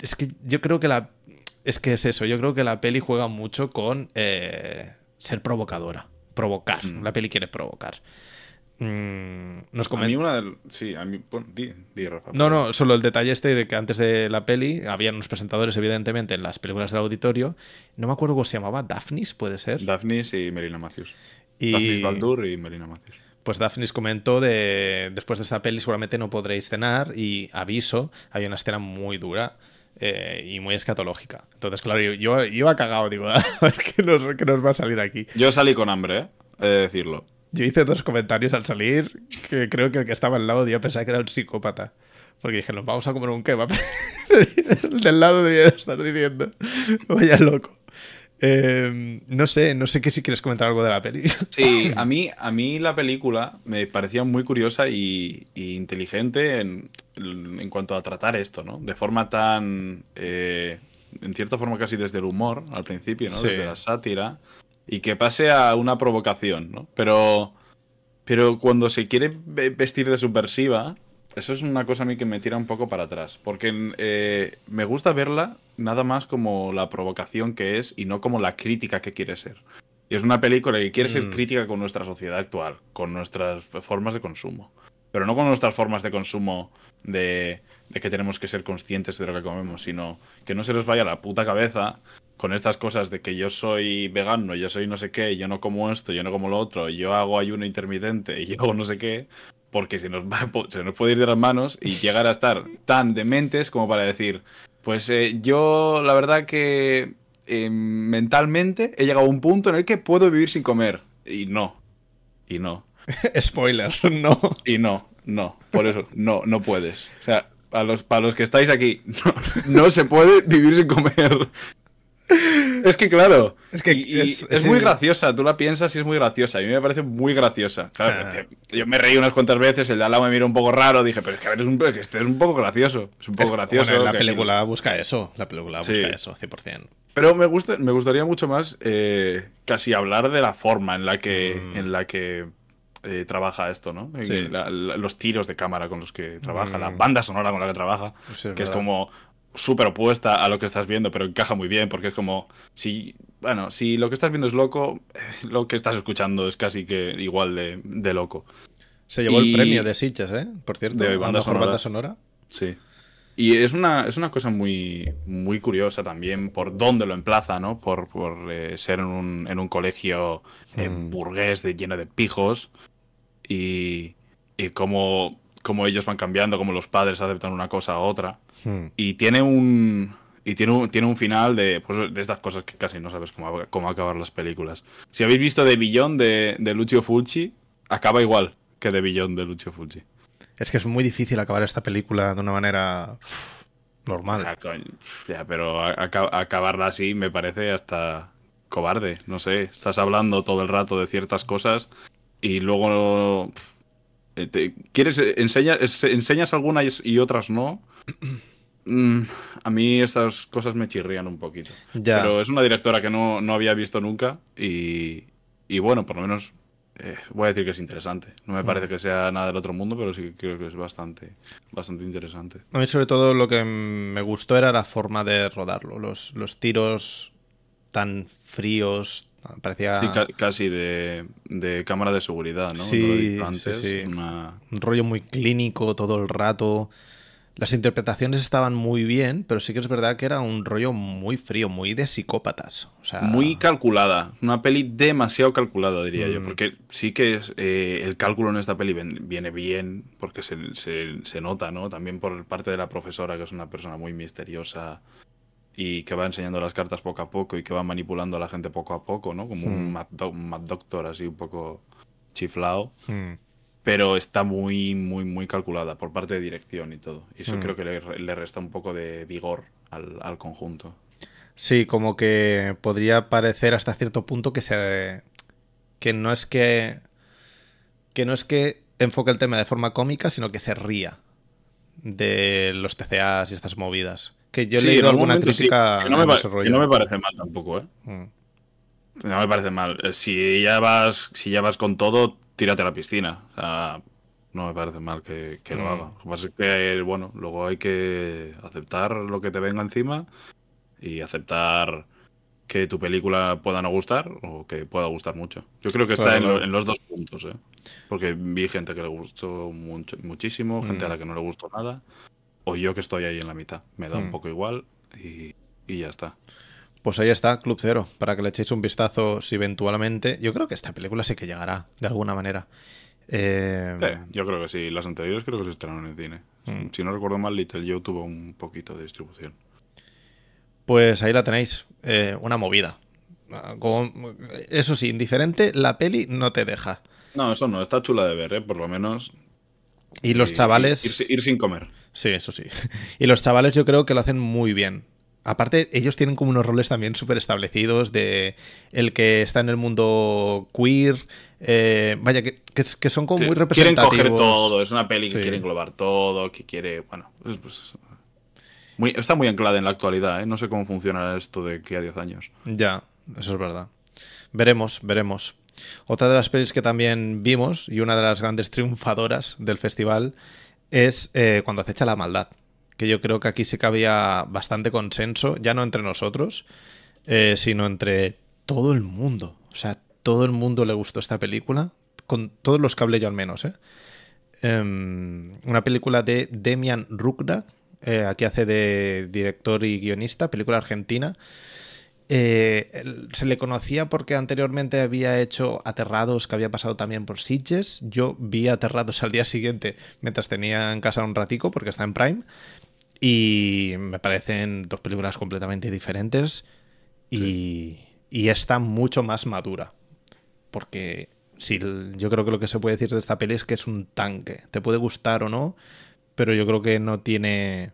Es que yo creo que la. Es que es eso. Yo creo que la peli juega mucho con eh, ser provocadora. Provocar. Mm. La peli quiere provocar. Mm, nos A mí una del... Sí, a mí... Bueno, di, di, Rafa. No, no, solo el detalle este de que antes de la peli habían unos presentadores, evidentemente, en las películas del auditorio. No me acuerdo cómo se llamaba, Daphnis, puede ser. Daphnis y Melina Matthews. y Daphnis Baldur y Melina Matthews. pues Daphnis comentó de después de esta peli seguramente no podréis cenar y aviso, hay una escena muy dura eh, y muy escatológica. Entonces, claro, yo, yo iba cagado, digo, a ver qué nos, qué nos va a salir aquí. Yo salí con hambre, ¿eh? He de decirlo. Yo hice dos comentarios al salir que creo que el que estaba al lado yo pensaba que era un psicópata. Porque dije, nos vamos a comer un kebab. El del lado debía de estar diciendo, vaya loco. Eh, no sé, no sé qué si quieres comentar algo de la peli. Sí, a mí, a mí la película me parecía muy curiosa y, y inteligente en, en cuanto a tratar esto, ¿no? De forma tan. eh, en cierta forma, casi desde el humor al principio, ¿no? Sí. Desde la sátira. Y que pase a una provocación, ¿no? Pero. Pero cuando se quiere ve- vestir de subversiva, eso es una cosa a mí que me tira un poco para atrás. Porque eh, me gusta verla nada más como la provocación que es y no como la crítica que quiere ser. Y es una película que quiere ser Mm. crítica con nuestra sociedad actual, con nuestras formas de consumo. Pero no con nuestras formas de consumo de, de que tenemos que ser conscientes de lo que comemos, sino que no se nos vaya la puta cabeza con estas cosas de que yo soy vegano, yo soy no sé qué, yo no como esto, yo no como lo otro, yo hago ayuno intermitente y yo hago no sé qué, porque se nos, va, se nos puede ir de las manos y llegar a estar tan dementes como para decir, pues eh, yo la verdad que eh, mentalmente he llegado a un punto en el que puedo vivir sin comer. Y no. Y no. Spoiler, no. Y no. No. Por eso, no, no puedes. O sea, para los, para los que estáis aquí, no, no se puede vivir sin comer. Es que claro, Es que y- y es- es, es muy el- graciosa, tú la piensas y es muy graciosa. A mí me parece muy graciosa. Claro, Ah. yo me reí unas cuantas veces, el de al lado me mira un poco raro, dije, pero es que a ver, es un, que este es un poco gracioso. Es un poco gracioso. bueno, la película busca eso. La película Sí. busca eso, 100%. Pero me gusta, me gustaría mucho más eh, casi hablar de la forma en la que, Mm. en la que eh, trabaja esto, ¿no? Sí. la- la- los tiros de cámara con los que trabaja, Mm. la banda sonora con la que trabaja, Sí, que es como súper opuesta a lo que estás viendo, pero encaja muy bien, porque es como, si, bueno, si lo que estás viendo es loco, eh, lo que estás escuchando es casi que igual de, de loco. Se llevó el premio de Sitges, ¿eh? Por cierto, De banda sonora. banda sonora. Sí. Y es una, es una cosa muy, muy curiosa también por dónde lo emplaza, ¿no? Por, por eh, ser en un, en un colegio eh, Mm. burgués de, lleno de pijos y, y cómo, cómo ellos van cambiando, cómo los padres aceptan una cosa a otra. Hmm. Y tiene un... Y tiene un, tiene un final de, pues, de estas cosas que casi no sabes cómo, cómo acabar las películas. Si habéis visto The Billón de, de Lucio Fulci, acaba igual que The Billón de Lucio Fulci. Es que es muy difícil acabar esta película de una manera normal. Ya, coño, ya, pero a- acabarla así me parece hasta cobarde. No sé, estás hablando todo el rato de ciertas cosas y luego te- quieres enseña- es- enseñas algunas y otras no. Mm, a mí estas cosas me chirrían un poquito. Ya. Pero es una directora que no, no había visto nunca y, y bueno, por lo menos eh, voy a decir que es interesante. No me parece que sea nada del otro mundo, pero sí que creo que es bastante, bastante interesante. A mí sobre todo lo que me gustó era la forma de rodarlo. Los, los tiros tan fríos. Parecía Sí, ca- casi de, de cámara de seguridad, ¿no? Sí, antes, sí. una- un rollo muy clínico todo el rato. Las interpretaciones estaban muy bien, pero sí que es verdad que era un rollo muy frío, muy de psicópatas. O sea, Muy calculada. Una peli demasiado calculada, diría yo. Mm. Porque sí que es, eh, el cálculo en esta peli viene bien, porque se, se- se nota, ¿no? También por parte de la profesora, que es una persona muy misteriosa y que va enseñando las cartas poco a poco y que va manipulando a la gente poco a poco, ¿no? Como un Mm. Mad, Do- un Mad Doctor así un poco chiflado. mm, pero está muy, muy, muy calculada por parte de dirección y todo. Y eso Mm. creo que le, le resta un poco de vigor al, al conjunto. Sí, como que podría parecer hasta cierto punto que se. que no es que. que no es que enfoque el tema de forma cómica, sino que se ría de los TCAs y estas movidas. Que yo he Sí, leído alguna sí, crítica que no, me no me parece mal tampoco, ¿eh? Mm. No me parece mal. Eh, Si ya vas, si ya vas con todo, tírate a la piscina. O sea, no me parece mal que, que lo Mm. haga. Lo que pasa es que, bueno, luego hay que aceptar lo que te venga encima y aceptar que tu película pueda no gustar o que pueda gustar mucho. Yo creo que está en, lo- claro. en los dos puntos, ¿eh? Porque vi gente que le gustó mucho- muchísimo, gente a la que no le gustó nada, o yo que estoy ahí en la mitad. Me da un poco igual y, y ya está. Pues ahí está, Club Cero, para que le echéis un vistazo si eventualmente. Yo creo que esta película sí que llegará, de alguna manera. Eh, Sí, yo creo que sí. Las anteriores creo que se estrenaron en cine. Mm. Si no recuerdo mal, Little Joe tuvo un poquito de distribución. Pues ahí la tenéis, eh, una movida. Como- eso sí, indiferente, la peli no te deja. No, eso no. Está chula de ver, ¿eh? Por lo menos. Y los Y- chavales... Ir, ir sin comer. Sí, eso sí. Y los chavales yo creo que lo hacen muy bien. Aparte, ellos tienen como unos roles también súper establecidos de el que está en el mundo queer. eh, vaya, que, que, que son como muy Que- quieren representativos. coger todo. Es una peli que Sí. quiere englobar todo, que quiere. Bueno, pues- pues, muy, está muy anclada en la actualidad, ¿eh? No sé cómo funciona esto de que a 10 años. Ya, eso es verdad. Veremos, veremos. Otra de las pelis que también vimos, y una de las grandes triunfadoras del festival, es eh, Cuando acecha la maldad. Que yo creo que aquí sí que había bastante consenso, ya no entre nosotros, eh, sino entre todo el mundo. O sea, todo el mundo le gustó esta película, con todos los que hablé yo al menos. ¿eh? Em, una película de Demian Rukda, eh, aquí hace de director y guionista, película argentina. Eh, se le conocía porque anteriormente había hecho Aterrados, que había pasado también por Sitges. Yo vi Aterrados al día siguiente mientras tenía en casa un ratico, porque está en Prime. Y me parecen dos películas completamente diferentes. Y, y esta mucho más madura. Porque l- yo creo que lo que se puede decir de esta peli es que es un tanque. Te puede gustar o no, pero yo creo que no tiene.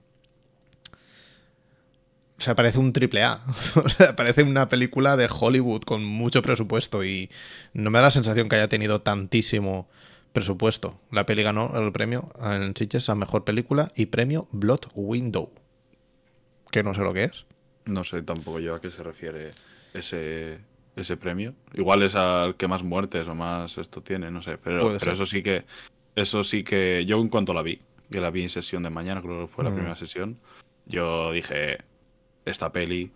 O sea, parece un triple A. o sea, parece una película de Hollywood con mucho presupuesto y no me da la sensación que haya tenido tantísimo presupuesto. La peli ganó el premio en Sitges a Mejor Película y premio Blood Window. Que no sé lo que es. No sé tampoco yo a qué se refiere ese, ese premio. Igual es al que más muertes o más esto tiene, no sé. Pero, pero eso sí que. Eso sí que. Yo en cuanto la vi, que la vi en sesión de mañana, creo que fue la Mm. primera sesión. Yo dije. Esta peli.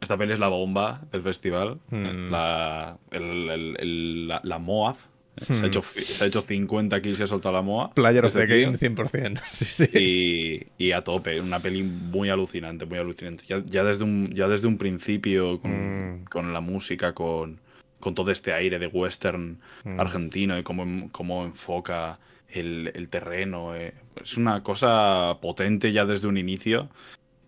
Esta peli es la bomba del festival. Mm. La, el- el- el- la, la Moaz. Se, Mm. ha hecho, se ha hecho 50 aquí y se ha soltado la Moa. Player of the. Game 100%. Sí, sí. Y, y a tope, una peli muy alucinante, muy alucinante. Ya, ya desde, un, ya desde un principio, con, Mm. con la música, con, con todo este aire de western Mm. argentino y cómo, cómo enfoca el, el terreno. eh. Es una cosa potente ya desde un inicio.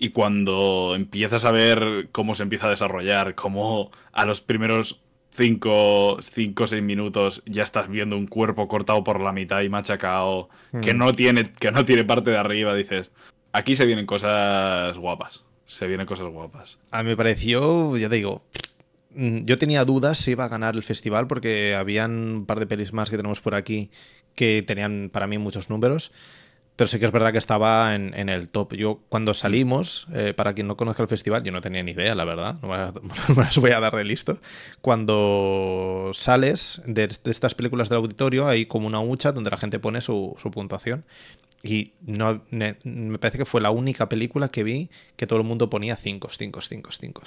Y cuando empiezas a ver cómo se empieza a desarrollar, cómo a los primeros 5 o 6 minutos ya estás viendo un cuerpo cortado por la mitad y machacado, que, Mm. no tiene, que no tiene parte de arriba, dices, aquí se vienen cosas guapas. Se vienen cosas guapas. A mí me pareció, ya te digo, mm, yo tenía dudas si iba a ganar el festival porque habían un par de pelis más que tenemos por aquí que tenían para mí muchos números, pero sí que es verdad que estaba en, en el top. Yo cuando salimos, eh, para quien no conozca el festival, yo no tenía ni idea, la verdad, no me las, voy a dar de listo. Cuando sales de, de estas películas del auditorio hay como una hucha donde la gente pone su, su puntuación. Y no, me, me parece que fue la única película que vi que todo el mundo ponía 5, 5, 5, 5.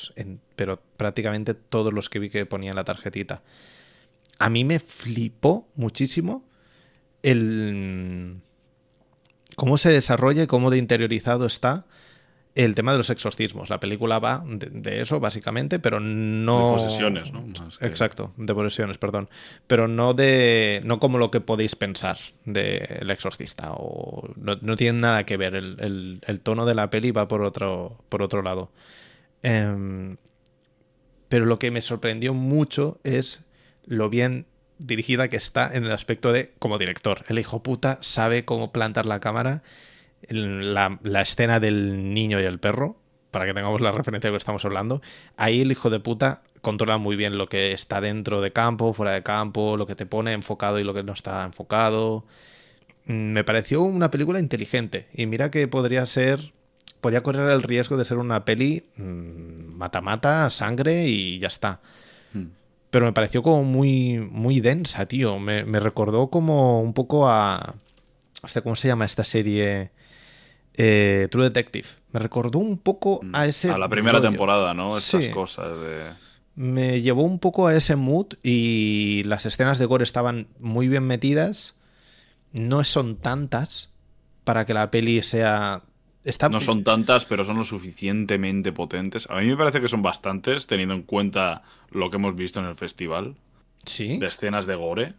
Pero prácticamente todos los que vi que ponían la tarjetita. A mí me flipó muchísimo el cómo se desarrolla y cómo de interiorizado está el tema de los exorcismos. La película va de, de eso, básicamente, pero no. De posesiones, ¿no? Más que- Exacto, de posesiones, perdón. Pero no de. no como lo que podéis pensar de El Exorcista. O. No, no tiene nada que ver. El, el- el tono de la peli va por otro. por otro lado. Em, pero lo que me sorprendió mucho es lo bien dirigida que está en el aspecto de como director. El hijo puta sabe cómo plantar la cámara. La, la escena del niño y el perro, para que tengamos la referencia de lo que estamos hablando. Ahí el hijo de puta controla muy bien lo que está dentro de campo, fuera de campo, lo que te pone enfocado y lo que no está enfocado. Mm, Me pareció una película inteligente. Y mira que podría ser. Podría correr el riesgo de ser una peli mm, mata-mata, sangre y ya está. Pero me pareció como muy, muy densa, tío. Me, me recordó como un poco a. Hostia, ¿cómo se llama esta serie? Eh, True Detective. Me recordó un poco a ese. A la primera rollo. temporada, ¿no? Estas Sí. cosas de. Me llevó un poco a ese mood y las escenas de gore estaban muy bien metidas. No son tantas para que la peli sea. Está... No son tantas, pero son lo suficientemente potentes. A mí me parece que son bastantes, teniendo en cuenta lo que hemos visto en el festival, Sí. de escenas de gore.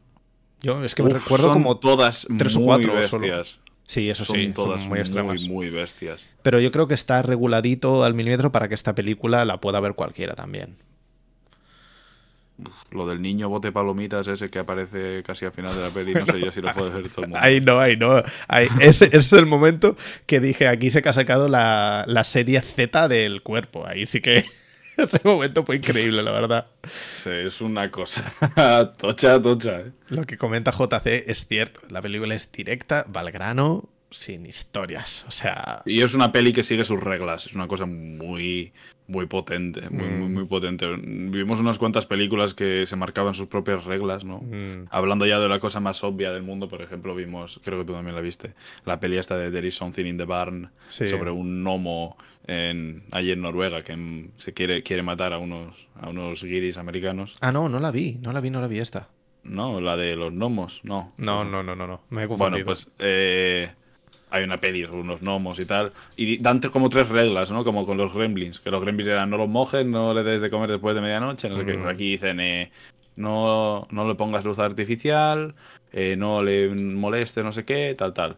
Yo es que me recuerdo como. todas tres o cuatro solo. bestias. Sí, eso son sí, todas son muy extremas. muy, muy bestias. Pero yo creo que está reguladito al milímetro para que esta película la pueda ver cualquiera también. Lo del niño bote palomitas ese que aparece casi al final de la peli, no sé yo si lo puede ver todo el mundo. Ahí no, ahí no. Ahí- ese, ese es el momento que dije, aquí se ha sacado la, la serie Z del cuerpo. Ahí sí que ese momento fue increíble, la verdad. Sí, es una cosa tocha, tocha. ¿eh? Lo que comenta JC es cierto. La película es directa, va al grano, sin historias. O sea, Y es una peli que sigue sus reglas. Es una cosa muy, muy potente. Muy, muy, Mm. muy potente. Vimos unas cuantas películas que se marcaban sus propias reglas, ¿no? mm, Hablando ya de la cosa más obvia del mundo, por ejemplo, vimos, creo que tú también la viste, la peli esta de There is Something in the Barn Sí. sobre un gnomo en, allí en Noruega que se quiere, quiere matar a unos, a unos guiris americanos. Ah, no, no la vi, no la vi, no la vi esta. No, la de los gnomos, no. No, no, no, no, no. Me he Bueno, confundido. pues eh, hay una peli sobre unos gnomos y tal. Y dan como tres reglas, ¿no? Como con los gremlins. Que los gremlins eran no los mojes, no le des de comer después de medianoche. No sé qué. Mm. Aquí dicen eh, no, no le pongas luz artificial, eh, no le moleste, no sé qué, tal, tal.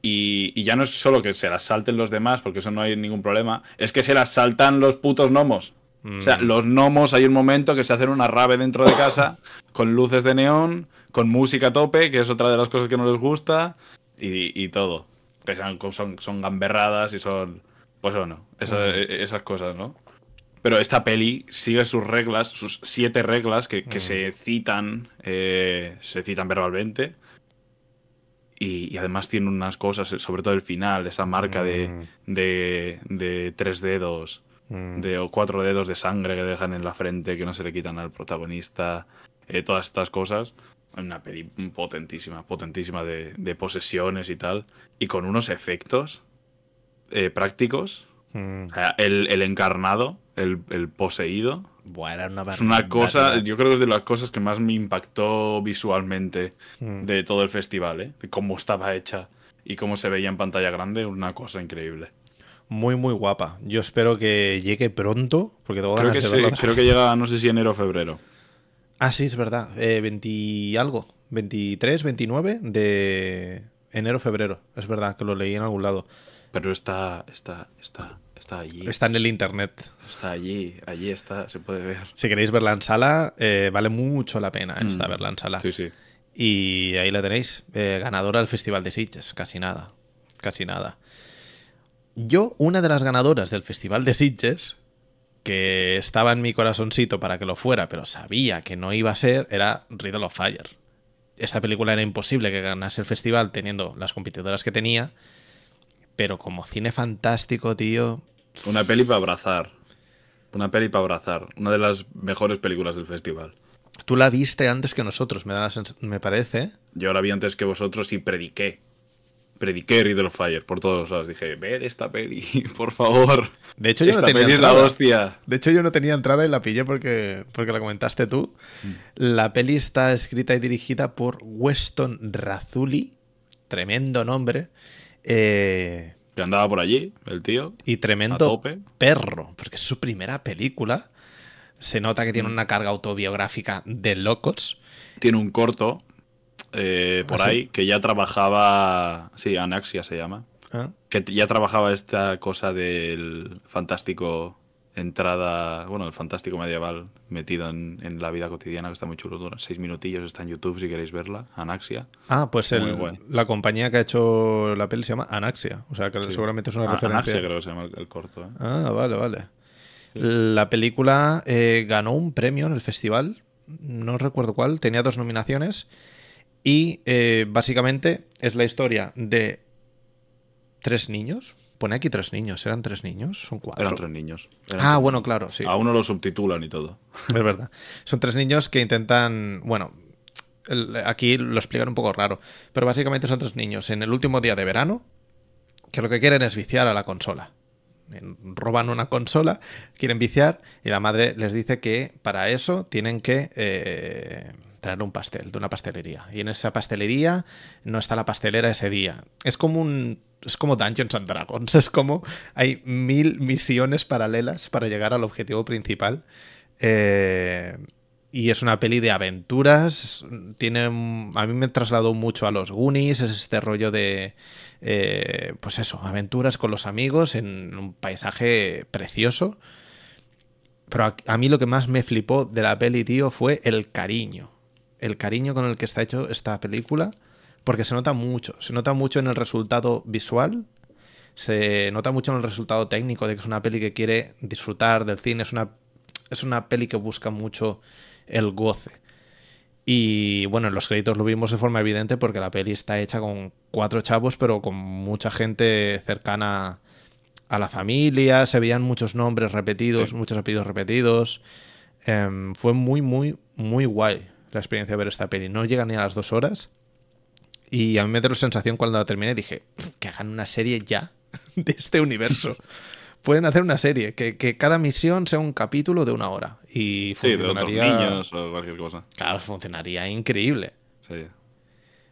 Y, y ya no es solo que se las salten los demás, porque eso no hay ningún problema. Es que se las saltan los putos gnomos. O sea, Mm. los gnomos hay un momento que se hacen una rave dentro de casa con luces de neón, con música a tope, que es otra de las cosas que no les gusta, y, y todo. Que sean- son, son gamberradas y son. Pues bueno, esa- e- esas cosas, ¿no? Pero esta peli sigue sus reglas, sus siete reglas que, que se citan, eh, se citan verbalmente. Y, y además tiene unas cosas, sobre todo el final, esa marca de, de, de tres dedos de o cuatro dedos de sangre que dejan en la frente que no se le quitan al protagonista, eh, todas estas cosas. Una peli potentísima, potentísima de, de posesiones y tal, y con unos efectos eh, prácticos. Mm. O sea, el, el encarnado, el, el poseído, Buah, era una es una cosa, yo creo que es de las cosas que más me impactó visualmente Mm. de todo el festival, ¿eh? de cómo estaba hecha y cómo se veía en pantalla grande, una cosa increíble. Muy, muy guapa. Yo espero que llegue pronto, porque tengo Creo ganas que, de creo que llega, no sé si enero o febrero. Ah, sí, es verdad. Eh, 20 y algo. 23, 29 de enero, febrero. Es verdad que lo leí en algún lado. Pero está, está, está, Está allí. Está en el internet. Está allí, allí está, se puede ver. Si queréis verla en sala, eh, vale mucho la pena esta Mm. verla en sala. Sí, sí. Y ahí la tenéis, eh, ganadora del Festival de Sitges, casi nada, casi nada. Yo, una de las ganadoras del Festival de Sitges, que estaba en mi corazoncito para que lo fuera, pero sabía que no iba a ser, era Riddle of Fire. Esa película era imposible que ganase el festival teniendo las competidoras que tenía, pero como cine fantástico, tío, Una peli para abrazar. Una peli para abrazar. Una de las mejores películas del festival. tú la viste antes que nosotros, me, da la me parece. Yo la vi antes que vosotros y prediqué. Prediqué Riddle of Fire por todos los lados. Dije, ved esta peli, por favor. De hecho, yo esta no tenía peli es la entrada. hostia. De hecho, yo no tenía entrada y la pillé porque, porque la comentaste tú. La peli está escrita y dirigida por Weston Razuli, tremendo nombre, eh, Que andaba por allí, el tío. y A tremendo tope. perro, porque es su primera película. Se nota que tiene Mm. una carga autobiográfica de locos. Tiene un corto eh, por ¿Ah, sí? ahí que ya trabajaba. Sí, Anaxia se llama. ¿eh? Que ya trabajaba esta cosa del fantástico entrada, bueno, el fantástico medieval metido en, en la vida cotidiana, que está muy chulo, dura seis minutillos, está en YouTube si queréis verla, Anaxia. Ah, pues el- la compañía que ha hecho la peli se llama Anaxia. O sea que Sí. seguramente es una Ah, referencia. Anaxia creo que se llama el, el corto. ¿eh? Ah, vale, vale. La película eh, ganó un premio en el festival, no recuerdo cuál, tenía dos nominaciones y eh, básicamente es la historia de tres niños. Pone aquí tres niños, ¿eran tres niños? Son cuatro. Eran tres niños. Eran Ah, tres bueno, claro, sí. A uno lo subtitulan y todo. Es verdad. Son tres niños que intentan. Bueno, el- aquí lo explican un poco raro. Pero básicamente son tres niños en el último día de verano que lo que quieren es viciar a la consola. Roban una consola, quieren viciar y la madre les dice que para eso tienen que eh, traer un pastel de una pastelería. Y en esa pastelería no está la pastelera ese día. Es como un. Es como Dungeons and Dragons. Es como hay mil misiones paralelas para llegar al objetivo principal. Eh, y es una peli de aventuras. Tiene. A mí me trasladó mucho a los Goonies. Es este rollo de. eh, pues eso, aventuras con los amigos en un paisaje precioso. Pero a mí lo que más me flipó de la peli, tío, fue el cariño. El cariño con el que está hecho esta película. Porque se nota mucho. Se nota mucho en el resultado visual. Se nota mucho en el resultado técnico de que es una peli que quiere disfrutar del cine. Es una, es una peli que busca mucho el goce. Y bueno, en los créditos lo vimos de forma evidente porque la peli está hecha con cuatro chavos, pero con mucha gente cercana a la familia. Se veían muchos nombres repetidos, Sí. muchos apellidos repetidos. Em, fue muy, muy, muy guay la experiencia de ver esta peli. No llega ni a las dos horas. Y a mí me dio la sensación cuando la terminé, dije, "Pf, que hagan una serie ya de este universo. Pueden hacer una serie, que, que cada misión sea un capítulo de una hora. Y Sí, de otros funcionaría. niños o cualquier cosa. Claro, funcionaría increíble. Sí.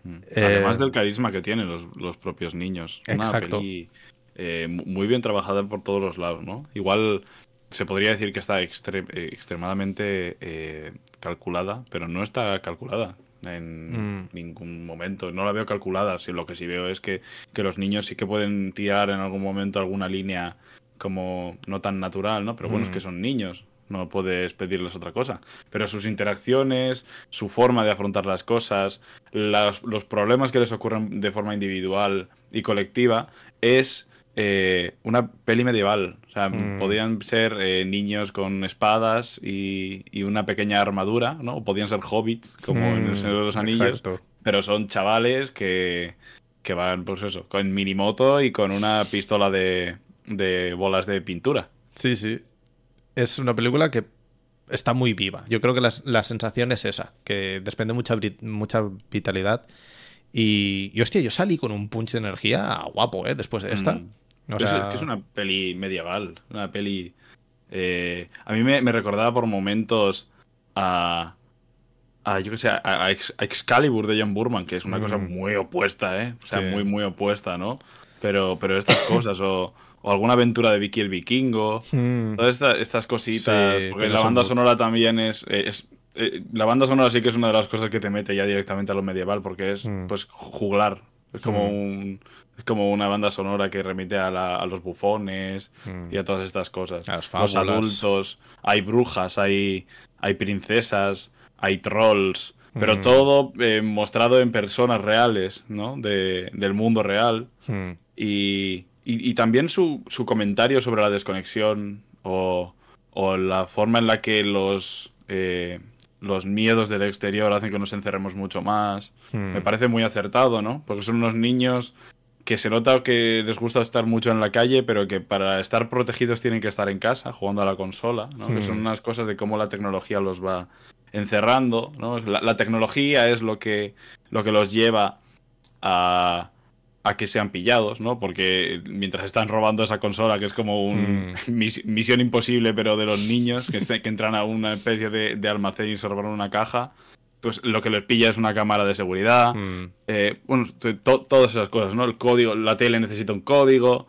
Mm. Eh, Además del carisma que tienen los, los propios niños. Una Exacto. peli eh, mu- muy bien trabajada por todos los lados, ¿no? Igual se podría decir que está extre- eh, extremadamente eh, calculada, pero no está calculada en Mm. ningún momento. No la veo calculada. Si lo que sí veo es que, que los niños sí que pueden tirar en algún momento alguna línea como no tan natural, ¿no? Pero bueno, es Mm. que son niños. No puedes pedirles otra cosa. Pero sus interacciones, su forma de afrontar las cosas, las- los problemas que les ocurren de forma individual y colectiva, es eh, una peli medieval. O sea, Mm. podían ser eh, niños con espadas y, y una pequeña armadura, ¿no? O podían ser hobbits, como en El Mm, Señor de los Anillos. exacto. Pero son chavales que, que van, pues eso, con minimoto y con una pistola de, de bolas de pintura. Sí, sí. Es una película que está muy viva. Yo creo que la, la sensación es esa, que desprende mucha, mucha vitalidad. Y, y, hostia, yo salí con un punch de energía guapo, ¿eh? Después de esta. Mm. O Es- sea, es que es una peli medieval, una peli... eh, a mí me, me recordaba por momentos a... a, yo que sé, a, a Ex- a Excalibur de John Burman, que es una cosa Mm. muy opuesta, ¿eh? O sea, Sí. muy, muy opuesta, ¿no? Pero, pero estas cosas, o, o alguna aventura de Vicky el Vikingo, mm, todas esta- estas cositas, Sí, porque la banda sonora también es... es- eh, la banda sonora sí que es una de las cosas que te mete ya directamente a lo medieval, porque es, Mm. pues, juglar. Es como Mm. un... Es como una banda sonora que remite a, los bufones y a todas estas cosas. los adultos, hay brujas, hay, hay princesas, hay trolls, pero mm. todo eh, mostrado en personas reales, ¿no? del mundo real. Mm. Y, también su, comentario sobre la desconexión o, la forma en la que los, eh, los miedos del exterior hacen que nos encerremos mucho más. Mm. Me parece muy acertado, ¿no? Porque son unos niños que se nota que les gusta estar mucho en la calle, pero que para estar protegidos tienen que estar en casa, jugando a la consola, ¿no? Que son unas cosas de cómo la tecnología los va encerrando, ¿no? La, tecnología es lo que, lo que los lleva a, a, que sean pillados, ¿no? Porque mientras están robando esa consola, que es como una hmm. misión imposible, pero de los niños, que, este, que entran a una especie de, almacén y se roban una caja, pues lo que les pilla es una cámara de seguridad, hmm. eh, bueno, todas esas cosas, ¿no? El código, la tele necesita un código.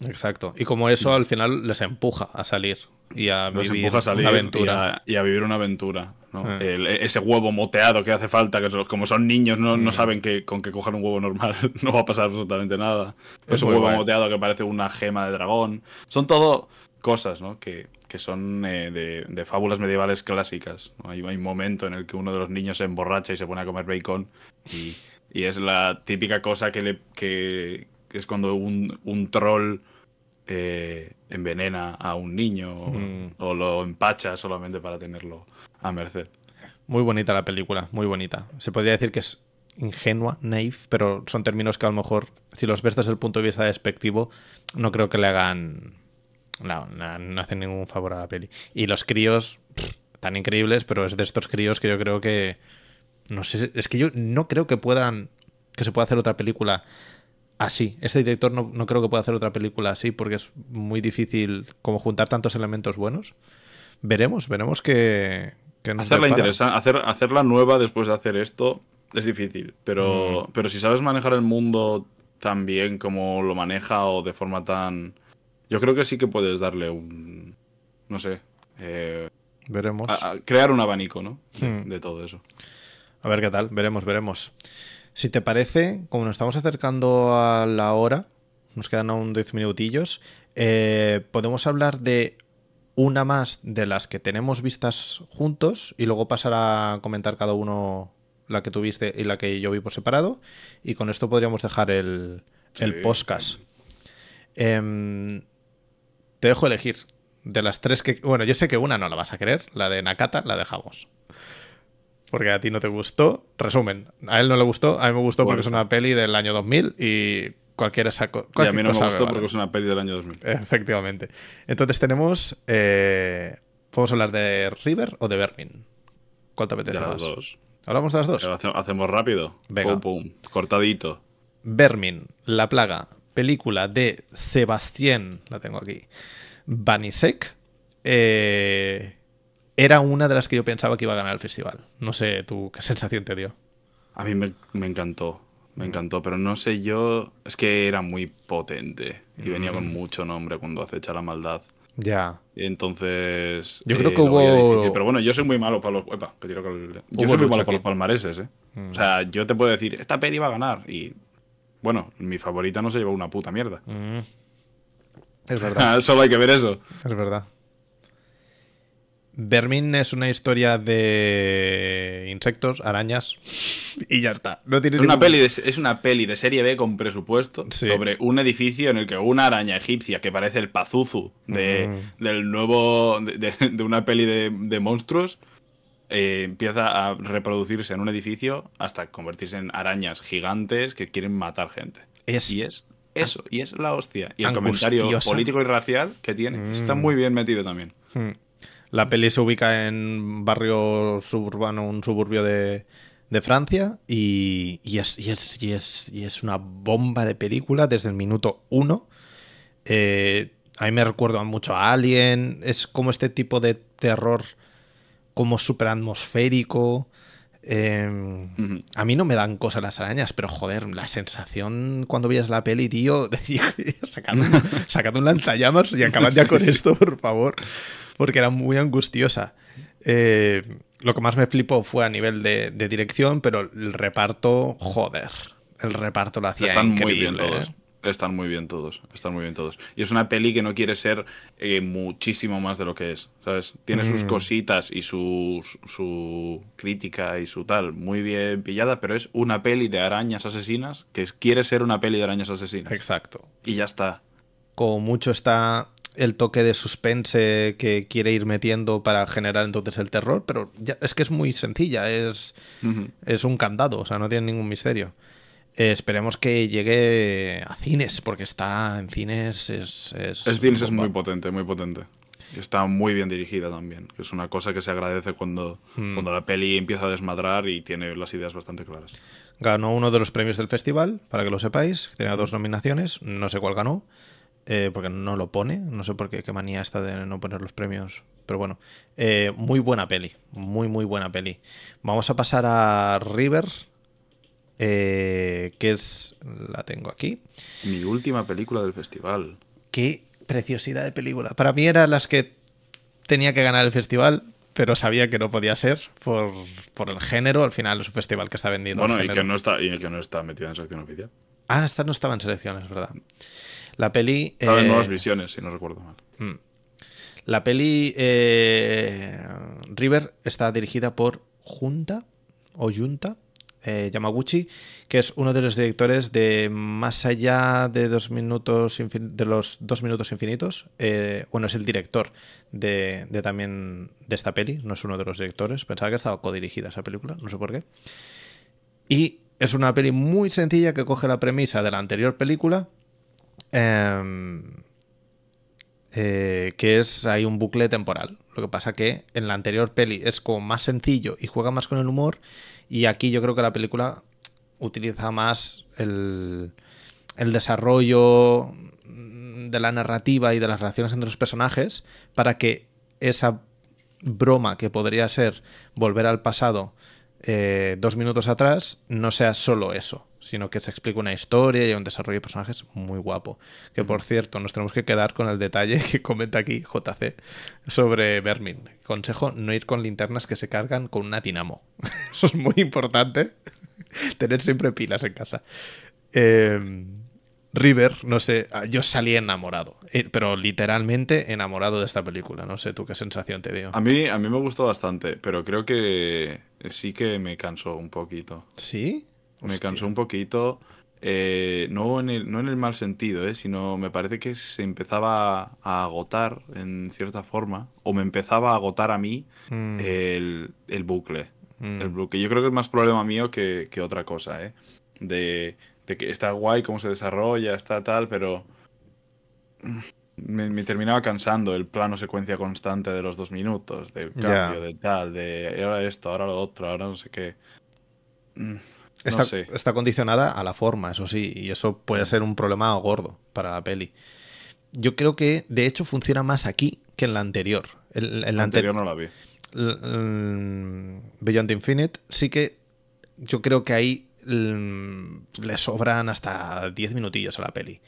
Exacto. Y como eso al final les empuja a salir y a vivir una aventura. Y a, vivir una aventura. Ah. ese huevo moteado que hace falta, que como son niños, no, no mm. saben que con que cojan un huevo normal no va a pasar absolutamente nada. Es un huevo moteado que parece una gema de dragón. Son todo cosas ¿no? que, que son eh, de, fábulas medievales clásicas. Hay, un momento en el que uno de los niños se emborracha y se pone a comer bacon y, y es la típica cosa que, le, que, que es cuando un, un troll eh, envenena a un niño mm. o, lo empacha solamente para tenerlo a merced. Muy bonita la película, muy bonita. Se podría decir que es ingenua, naive, pero son términos que a lo mejor, si los ves desde el punto de vista despectivo, no creo que le hagan. No, no, hacen ningún favor a la peli. Y los críos, tan increíbles, pero es de estos críos que yo creo que. No sé, es que yo no creo que puedan. que se pueda hacer otra película así. Este director no, creo que pueda hacer otra película así porque es muy difícil como juntar tantos elementos buenos. Veremos, veremos que... hacerla interesante, hacer, hacerla nueva después de hacer esto es difícil, pero, mm. pero si sabes manejar el mundo tan bien como lo maneja o de forma tan... Yo creo que sí que puedes darle un... no sé. Eh, veremos. crear un abanico, ¿no? Hmm. de todo eso. A ver qué tal, veremos, veremos. Si te parece, como nos estamos acercando a la hora, nos quedan aún 10 minutillos, eh, podemos hablar de una más de las que tenemos vistas juntos y luego pasar a comentar cada uno la que tuviste y la que yo vi por separado. Y con esto podríamos dejar el, podcast. Em, te dejo elegir. De las tres que. Bueno, yo sé que una no la vas a querer, la de Nakata la dejamos porque a ti no te gustó. Resumen, a él no le gustó, a mí me gustó porque es una peli del año 2000 y cualquiera sacó. Y a mí no me gustó porque es una peli del año 2000. Efectivamente. Entonces tenemos. Eh, ¿Podemos hablar de River o de Vermin? ¿Cuál te apetece de las dos. ¿Hablamos de las dos? Hacemos rápido. Venga. Pum, pum. Cortadito. Vermin, La Plaga, película de Sebastián, la tengo aquí, Banisek. Eh, era una de las que yo pensaba que iba a ganar el festival. No sé tú qué sensación te dio. A mí me, encantó, me encantó, pero no sé yo, es que era muy potente y venía con mm. mucho nombre cuando acecha la maldad. Ya. Entonces. Yo creo eh, que hubo. Pero bueno, yo soy muy malo para los. que tiro Yo soy muy malo para los palmareses, ¿eh? Mm. O sea, yo te puedo decir, esta peli va a ganar. Y. Bueno, mi favorita no se llevó una puta mierda. Mm. Es verdad. Solo hay que ver eso. Es verdad. Vermin es una historia de insectos, arañas y ya está. No tiene una peli es una peli de serie B con presupuesto sobre un edificio en el que una araña egipcia que parece el Pazuzu de, mm. del nuevo de, una peli de, monstruos eh, empieza a reproducirse en un edificio hasta convertirse en arañas gigantes que quieren matar gente. Es, y es eso, y es la hostia. Y el comentario político y racial que tiene está mm. muy bien metido también. Mm. La peli se ubica en barrio suburbano, un suburbio de, Francia y, es, es, una bomba de película desde el minuto uno. Eh, a mí me recuerda mucho a Alien, es como este tipo de terror como súper atmosférico. Em, a mí no me dan cosas las arañas, pero joder, la sensación cuando veías la peli, tío, sacando, un lanzallamas y acabad ya con esto, por favor porque era muy angustiosa. Eh, lo que más me flipó fue a nivel de, dirección, pero el reparto, joder. el reparto lo hacía Están increíble. muy bien todos. ¿eh? Están muy bien todos. Están muy bien todos. Y es una peli que no quiere ser eh, muchísimo más de lo que es. ¿Sabes? Tiene sus Mm. cositas y su, su crítica y su tal muy bien pillada, pero es una peli de arañas asesinas que quiere ser una peli de arañas asesinas. Exacto. Y ya está. Como mucho está el toque de suspense que quiere ir metiendo para generar entonces el terror, pero ya, es que es muy sencilla, es, es un candado, o sea, no tiene ningún misterio. Eh, esperemos que llegue a cines, porque está en cines. Es, es, El cine es muy potente, muy potente. Y está muy bien dirigida también, que es una cosa que se agradece cuando, Hmm. cuando la peli empieza a desmadrar y tiene las ideas bastante claras. Ganó uno de los premios del festival, para que lo sepáis. Tenía dos nominaciones, no sé cuál ganó, eh, porque no lo pone. No sé por qué, qué manía esta de no poner los premios. Pero bueno, eh, muy buena peli, muy, muy buena peli. Vamos a pasar a River, eh, que es. La tengo aquí. Mi última película del festival. Qué preciosidad de película. Para mí era las que tenía que ganar el festival, pero sabía que no podía ser por, por el género. Al final es un festival que está vendiendo. Bueno, y que, no está, y que no está metida en sección oficial. Ah, esta no estaba en selecciones, ¿verdad? La peli. Estaba en eh, nuevas visiones, si no recuerdo mal. mm. La peli eh, River está dirigida por Junta o Junta eh, Yamaguchi, que es uno de los directores de Más allá de dos minutos de los dos minutos infinitos. Eh, bueno, es el director de, de también de esta peli, no es uno de los directores. Pensaba que estaba codirigida esa película, no sé por qué. Y es una peli muy sencilla que coge la premisa de la anterior película. em, eh, que es hay un bucle temporal. Lo que pasa que en la anterior peli es como más sencillo y juega más con el humor. Y aquí yo creo que la película utiliza más el, desarrollo mm, de la narrativa y de las relaciones entre los personajes para que esa broma que podría ser volver al pasado eh, dos minutos atrás no sea solo eso, sino que se explique una historia y un desarrollo de personajes muy guapo. Que por cierto, nos tenemos que quedar con el detalle que comenta aquí JC sobre Vermin. Consejo no ir con linternas que se cargan con una dinamo. Eso es muy importante. Tener siempre pilas en casa. Eh, River, no sé, ah, yo salí enamorado, eh, pero literalmente enamorado de esta película. No sé tú qué sensación te dio. A mí, a mí me gustó bastante, pero creo que sí que me cansó un poquito. ¿Sí? Me cansó un poquito. eh, no, en el, no en el mal sentido, eh, sino me parece que se empezaba a agotar en cierta forma, o me empezaba a agotar a mí Mm, el, el bucle. mm. El bucle. Yo creo que es más problema mío que, que otra cosa, ¿eh? De, de que está guay cómo se desarrolla, está tal, pero me, me terminaba cansando el plano secuencia constante de los dos minutos, del cambio, de tal, de ahora esto, ahora lo otro, ahora no sé qué. Mm, Está, No sé. está condicionada a la forma, eso sí, y eso puede ser un problema gordo para la peli. Yo creo que, de hecho, funciona más aquí que en la anterior. En La anterior no la vi. l- Beyond Infinite sí que yo creo que ahí mm, le sobran hasta 10 minutillos a la peli.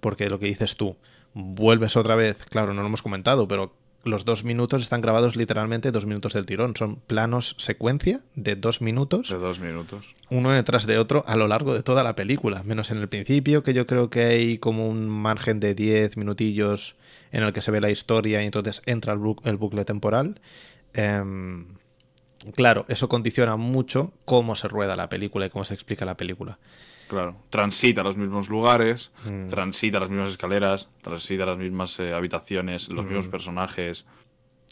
Porque lo que dices tú, vuelves otra vez, claro, no lo hemos comentado, pero los dos minutos están grabados literalmente dos minutos del tirón. Son planos secuencia de dos minutos De dos minutos. uno detrás de otro a lo largo de toda la película, menos en el principio, que yo creo que hay como un margen de 10 minutillos en el que se ve la historia y entonces entra el, bu- el bucle temporal. Em, claro, eso condiciona mucho cómo se rueda la película y cómo se explica la película. Claro. Transita los mismos lugares, Mm. transita las mismas escaleras, transita las mismas eh, habitaciones, los mismos Mm. personajes.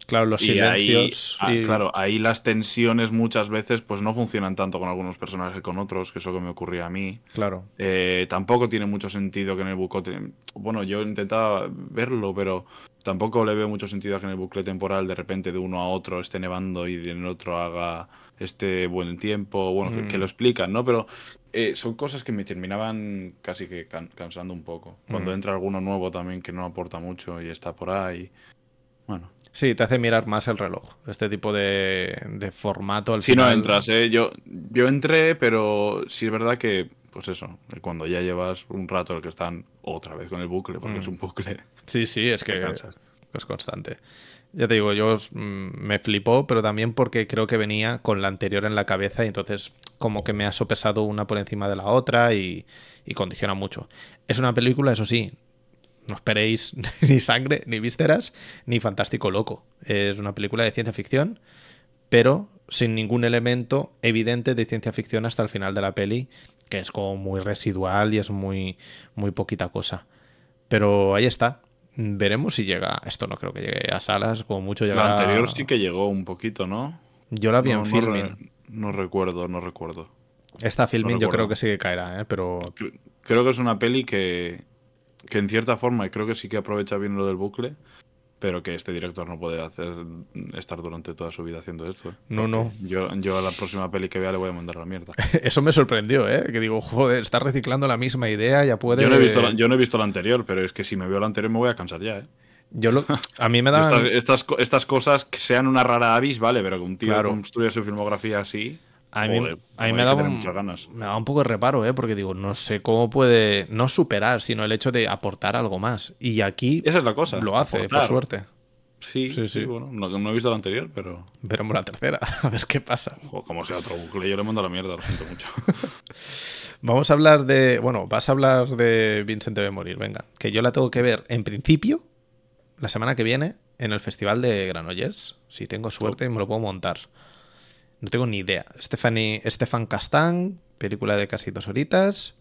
Claro, los Y ahí, ah, y- claro, ahí las tensiones muchas veces pues no funcionan tanto con algunos personajes que con otros, que eso que me ocurría a mí. claro. Eh, tampoco tiene mucho sentido que en el bucle... Bueno, yo intentaba verlo, pero tampoco le veo mucho sentido a que en el bucle temporal de repente de uno a otro esté nevando y en el otro haga este buen tiempo. Bueno, que, Mm. que lo explican, ¿no? Pero eh, son cosas que me terminaban casi que can- cansando un poco. Cuando entra alguno nuevo también que no aporta mucho y está por ahí. Bueno. Sí, te hace mirar más el reloj. Este tipo de, de formato al Si no entras, ¿eh? Yo, yo entré, pero sí es verdad que, pues eso, cuando ya llevas un rato el que están otra vez con el bucle, porque Mm. es un bucle. Sí, sí, es que cansas. Es constante. Ya te digo, yo mm, me flipó, pero también porque creo que venía con la anterior en la cabeza y entonces como que me ha sopesado una por encima de la otra y, y condiciona mucho. Es una película, eso sí, no esperéis ni sangre, ni vísceras, ni fantástico loco. Es una película de ciencia ficción, pero sin ningún elemento evidente de ciencia ficción hasta el final de la peli, que es como muy residual y es muy, muy poquita cosa. Pero ahí está. Veremos si llega. Esto no creo que llegue a salas, como mucho llega. La anterior sí que llegó un poquito, ¿no? Yo la vi No, en no filming. re- No, recuerdo, no recuerdo. Esta filming yo creo que sí que caerá, ¿eh? pero Cre- Creo que es una peli que, que en cierta forma, y creo que sí que aprovecha bien lo del bucle, pero que este director no puede hacer estar durante toda su vida haciendo esto. ¿eh? No, no. Yo, yo a la próxima peli que vea le voy a mandar la mierda. eso me sorprendió, ¿eh? Que digo, joder, está reciclando la misma idea, ya puede. Yo no, he visto la, yo no he visto la anterior, pero es que si me veo la anterior me voy a cansar ya, ¿eh? Yo lo- A mí me Estas, da. estas, estas cosas que sean una rara avis, vale, pero que un tío Claro. construya su filmografía así. A mí, joder, a mí hay me da un- muchas ganas. me da un poco de reparo, ¿eh? Porque digo, no sé cómo puede. No superar, sino el hecho de aportar algo más. Y aquí Esa es la cosa. lo hace, aportar. por suerte. Sí, Sí, sí, bueno, no, no he visto la anterior, pero Veremos la tercera, a ver qué pasa. jo, como sea otro bucle, yo le mando a la mierda, lo siento mucho. Vamos a hablar de. Bueno, vas a hablar de Vincent debe morir, venga. Que yo la tengo que ver en principio la semana que viene en el Festival de Granollers. Si tengo suerte, me lo puedo montar. No tengo ni idea. Stephanie, Stefan Castán, película de casi dos horitas.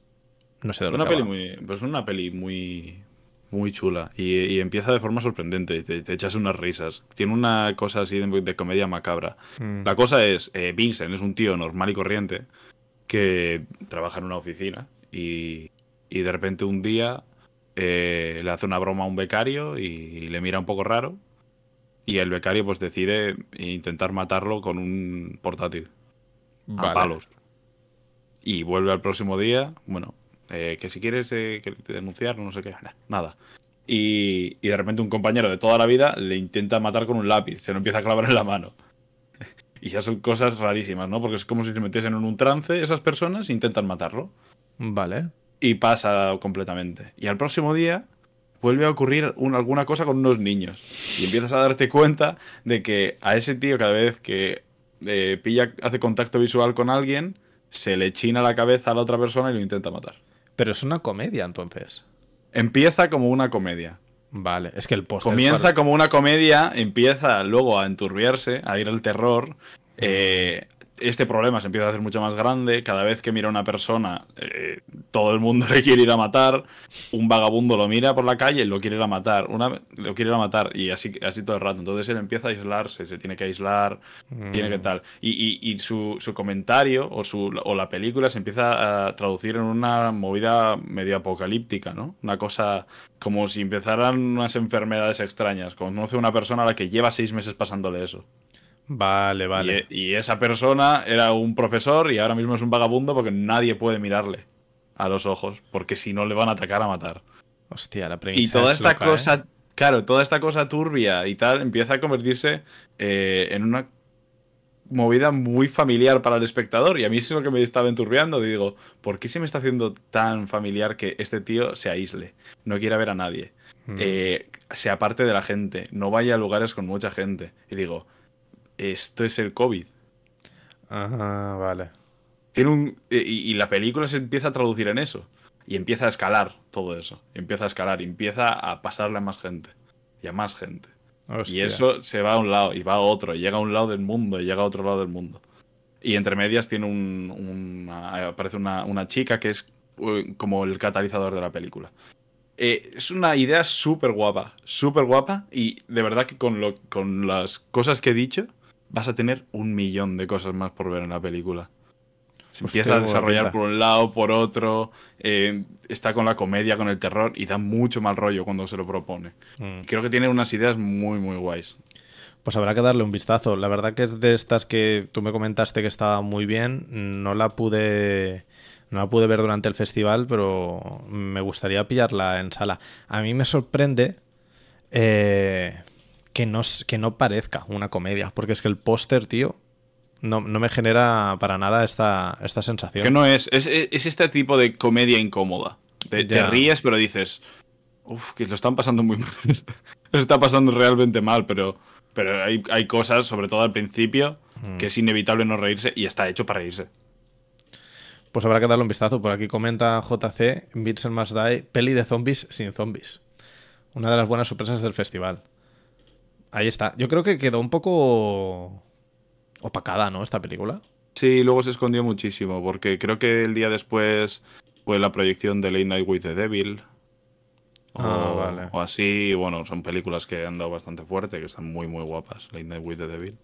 No sé de lo una que peli va. muy, pues una peli muy, muy chula y, y empieza de forma sorprendente. Te, te echas unas risas. Tiene una cosa así de, de comedia macabra. Mm. La cosa es, eh, Vincent es un tío normal y corriente que trabaja en una oficina y, y de repente un día eh, le hace una broma a un becario y, le mira un poco raro y el becario pues decide intentar matarlo con un portátil a Vale. palos. Y vuelve al próximo día, bueno, eh, que si quieres eh, que te denunciar, no sé qué, nada. Y, y de repente un compañero de toda la vida le intenta matar con un lápiz, se lo empieza a clavar en la mano. Y ya son cosas rarísimas, ¿no? Porque es como si se metiesen en un trance esas personas e intentan matarlo. Vale. Y pasa completamente. Y al próximo día vuelve a ocurrir un- alguna cosa con unos niños. Y empiezas a darte cuenta de que a ese tío cada vez que eh, pilla, hace contacto visual con alguien, se le china la cabeza a la otra persona y lo intenta matar. Pero es una comedia entonces. Empieza como una comedia. Vale, es que el póster. Comienza como una comedia, empieza luego a enturbiarse, a ir al terror. eh, este problema se empieza a hacer mucho más grande. Cada vez que mira a una persona, eh, todo el mundo le quiere ir a matar. Un vagabundo lo mira por la calle y lo quiere ir a matar. Una, lo quiere ir a matar y así, así todo el rato. Entonces él empieza a aislarse, se tiene que aislar, tiene que Mm. tal. Y, y- y su, su comentario o, su, o la película se empieza a traducir en una movida medio apocalíptica, ¿no? Una cosa como si empezaran unas enfermedades extrañas. Conoce a una persona a la que lleva seis meses pasándole eso. Vale, vale. Y, y esa persona era un profesor y ahora mismo es un vagabundo porque nadie puede mirarle a los ojos, porque si no le van a atacar a matar. Hostia, la premisa Y toda es esta loca, ¿eh? cosa, claro, toda esta cosa turbia y tal empieza a convertirse eh, en una movida muy familiar para el espectador. Y a mí eso es lo que me estaba enturbiando. Digo, ¿por qué se me está haciendo tan familiar que este tío se aísle? No quiera ver a nadie. Mm. eh, se aparte de la gente. No vaya a lugares con mucha gente. Y digo, esto es el COVID. Ah, vale. Tiene un, y, y la película se empieza a traducir en eso. Y empieza a escalar todo eso. Empieza a escalar. Y empieza a pasarle a más gente. Y a más gente. Y eso se va a un lado y va a otro. Y llega a un lado del mundo y llega a otro lado del mundo. Y entre medias tiene un. una- aparece una, una chica que es eh, como el catalizador de la película. Eh, es una idea súper guapa. Súper guapa. Y de verdad que con, lo, con las cosas que he dicho, vas a tener un millón de cosas más por ver en la película. Se Hostia, empieza a desarrollar por un lado, por otro. eh, está con la comedia, con el terror. Y da mucho mal rollo cuando se lo propone. Mm. Creo que tiene unas ideas muy, muy guays. Pues habrá que darle un vistazo. La verdad que es de estas que tú me comentaste que estaba muy bien. No la pude. No la pude ver durante el festival, pero me gustaría pillarla en sala. A mí me sorprende eh, que, no, que no parezca una comedia, porque es que el póster, tío, no, no me genera para nada esta, esta sensación. Que no es, es, es este tipo de comedia incómoda. Te, te ríes, pero dices, Uf, que lo están pasando muy mal. lo está pasando realmente mal, pero, pero hay, hay cosas, sobre todo al principio, Mm. que es inevitable no reírse y está hecho para reírse. Pues habrá que darle un vistazo. Por aquí comenta JC, Vincent Must Die, peli de zombies sin zombies. Una de las buenas sorpresas del festival. Ahí está. Yo creo que quedó un poco opacada, ¿no? Esta película. Sí, luego se escondió muchísimo, porque creo que el día después fue la proyección de Late Night with the Devil. O, Ah, vale. o así, bueno, son películas que han dado bastante fuerte, que están muy, muy guapas. Late Night with the Devil.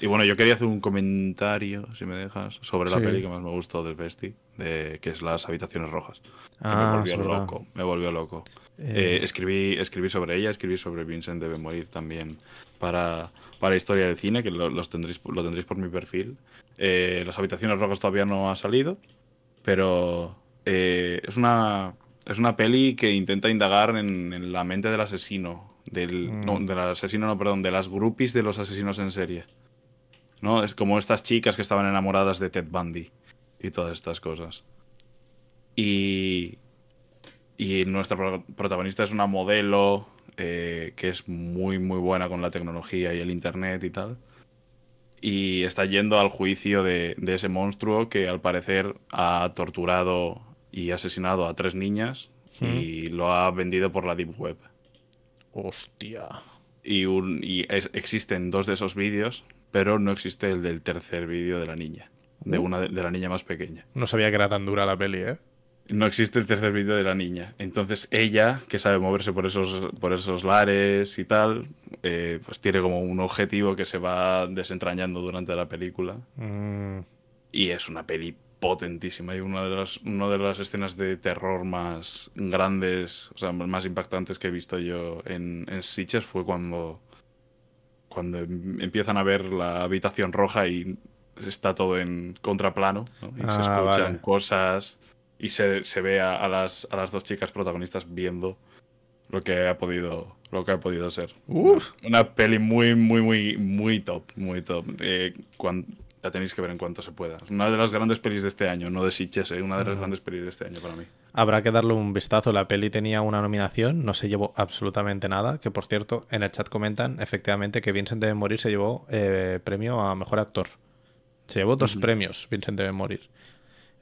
Y bueno, yo quería hacer un comentario, si me dejas, sobre la Sí. peli que más me gustó del Festi, de, que es Las Habitaciones Rojas. Que Ah, me volvió loco, me volvió loco. Eh, Eh, escribí, escribí sobre ella, escribí sobre Vincent Debe Morir también para, para Historia del Cine, que lo, los tendréis, lo tendréis por mi perfil. Eh, Las Habitaciones Rojas todavía no ha salido, pero eh, es, una, es una peli que intenta indagar en, en la mente del asesino. Del, Mm. no, del asesino, no, perdón, de las groupies de los asesinos en serie. ¿No? Es como estas chicas que estaban enamoradas de Ted Bundy y todas estas cosas. Y, y nuestra pro- protagonista es una modelo eh, que es muy, muy buena con la tecnología y el internet y tal. Y está yendo al juicio de, de ese monstruo que al parecer ha torturado y asesinado a tres niñas y lo ha vendido por la Deep Web. Hostia. Y, un- y es- existen dos de esos vídeos, pero no existe el del tercer vídeo de la niña. De una de- de la niña más pequeña. No sabía que era tan dura la peli, ¿eh? No existe el tercer vídeo de la niña. Entonces ella, que sabe moverse por esos, por esos lares y tal, eh, pues tiene como un objetivo que se va desentrañando durante la película. Mm, Y es una peli potentísima. Y una de las, una de las escenas de terror más grandes, o sea, más impactantes que he visto yo en, en Sitges fue cuando, cuando em- empiezan a ver la habitación roja y está todo en contraplano. ¿no? Y se Ah, escuchan vale. cosas y se, se ve a, a las, a las dos chicas protagonistas viendo lo que ha podido lo que ha podido ser. Uf. Una peli muy, muy, muy, muy top, muy top. Eh, la tenéis que ver en cuanto se pueda. Una de las grandes pelis de este año, no de Sitges, eh, una de las grandes pelis de este año para mí. Habrá que darle un vistazo. La peli tenía una nominación, no se llevó absolutamente nada. Que por cierto, en el chat comentan efectivamente que Vincent debe morir se llevó eh, premio a mejor actor. Se llevó dos premios, Vincent debe morir.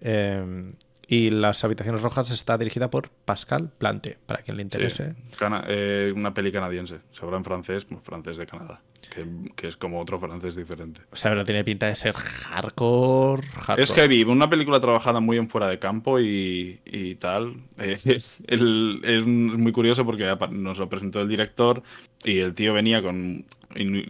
Eh, y Las Habitaciones Rojas está dirigida por Pascal Plante, para quien le interese. Sí. Eh, una peli canadiense. Se habla en francés, pues, francés de Canadá. Que, que es como otro francés diferente. O sea, pero tiene pinta de ser hardcore. hardcore. Es heavy, una película trabajada muy en fuera de campo y, y tal. Eh, es, el- es muy curioso porque nos lo presentó el director y el tío venía con,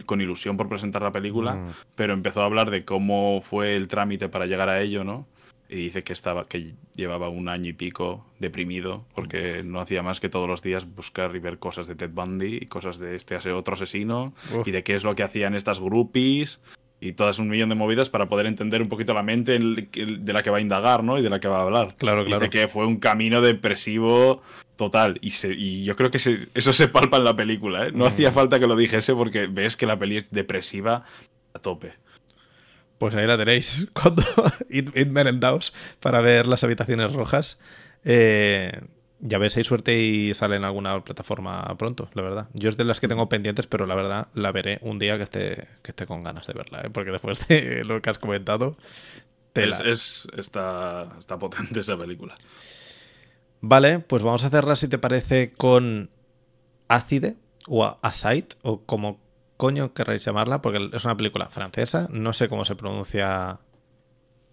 con ilusión por presentar la película, Mm. pero empezó a hablar de cómo fue el trámite para llegar a ello, ¿no? Y dice que estaba, que llevaba un año y pico deprimido porque no hacía más que todos los días buscar y ver cosas de Ted Bundy y cosas de este otro asesino Uf. y de qué es lo que hacían estas groupies y todas un millón de movidas para poder entender un poquito la mente de la que va a indagar, ¿no? Y de la que va a hablar. Claro, claro. Dice que fue un camino depresivo total y, se- y yo creo que se- eso se palpa en la película, ¿eh? No Mm. hacía falta que lo dijese porque ves que la peli es depresiva a tope. Pues ahí la tenéis. Cuando id, id merendaos para ver las habitaciones rojas. Eh, ya ves, hay suerte y sale en alguna plataforma pronto, la verdad. Yo es de las que tengo pendientes, pero la verdad la veré un día que esté, que esté con ganas de verla, ¿eh? porque después de lo que has comentado, tela. Es, es- está, está potente esa película. Vale, pues vamos a cerrar, si te parece, con Ácide o Aside, o como coño querréis llamarla, porque es una película francesa, no sé cómo se pronuncia,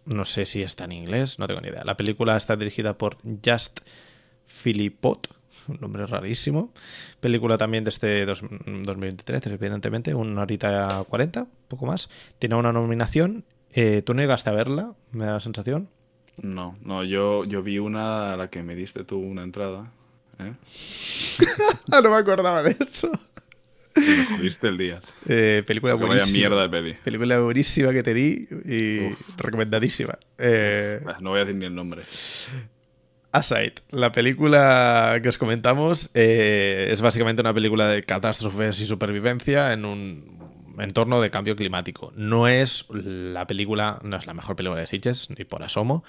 no sé si está en inglés, no tengo ni idea. La película está dirigida por Just Philippot, un nombre rarísimo. Película también de este dos- 2023, evidentemente, una horita 40, poco más. Tiene una nominación. Eh, ¿Tú no llegaste a verla? Me da la sensación. No, no, yo, yo vi una a la que me diste tú una entrada. ¿eh? Ah, no me acordaba de eso. Me jodiste el día. Eh, película Que vaya buenísima. mierda de peli. Película buenísima que te di y recomendadísima. Eh, Bah, No voy a decir ni el nombre. Aside, la película que os comentamos eh, es básicamente una película de catástrofes y supervivencia en un entorno de cambio climático. No es la película, no es la mejor película de Sitges, ni por asomo,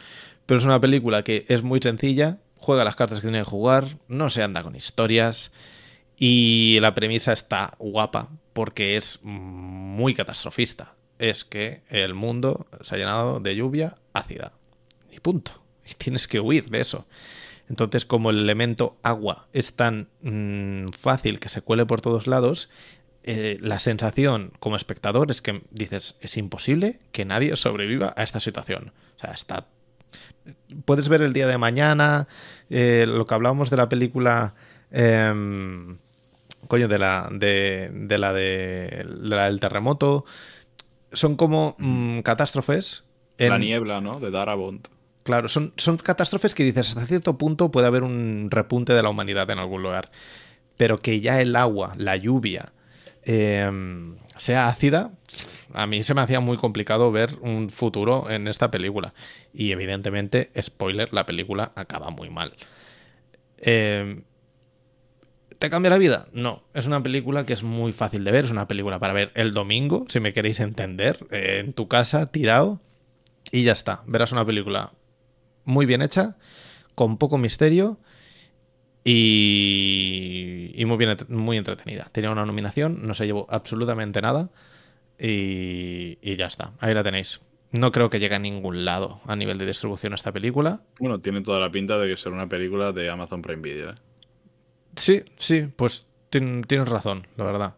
pero es una película que es muy sencilla, juega las cartas que tiene que jugar, no se anda con historias y la premisa está guapa porque es muy catastrofista. Es que el mundo se ha llenado de lluvia ácida. Y punto. Y tienes que huir de eso. Entonces, como el elemento agua es tan mm, fácil que se cuele por todos lados, eh, la sensación como espectador es que dices, es imposible que nadie sobreviva a esta situación. O sea, está... Puedes ver el día de mañana, eh, lo que hablábamos de la película... Em, coño, de la de, la de, la del terremoto. Son como mm, catástrofes. La niebla, ¿no? De Darabont. Claro, son, son catástrofes que dices, hasta cierto punto puede haber un repunte de la humanidad en algún lugar. Pero que ya el agua, la lluvia, em, sea ácida, a mí se me hacía muy complicado ver un futuro en esta película. Y evidentemente, spoiler, la película acaba muy mal. Em, ¿Te cambia la vida? No. Es una película que es muy fácil de ver. Es una película para ver el domingo, si me queréis entender, eh, en tu casa, tirado. Y ya está. Verás una película muy bien hecha, con poco misterio y, muy, bien, muy entretenida. Tenía una nominación, no se llevó absolutamente nada y, ya está. Ahí la tenéis. No creo que llegue a ningún lado a nivel de distribución esta película. Bueno, tiene toda la pinta de que ser una película de Amazon Prime Video. ¿eh? Sí, sí, pues tienes razón, la verdad.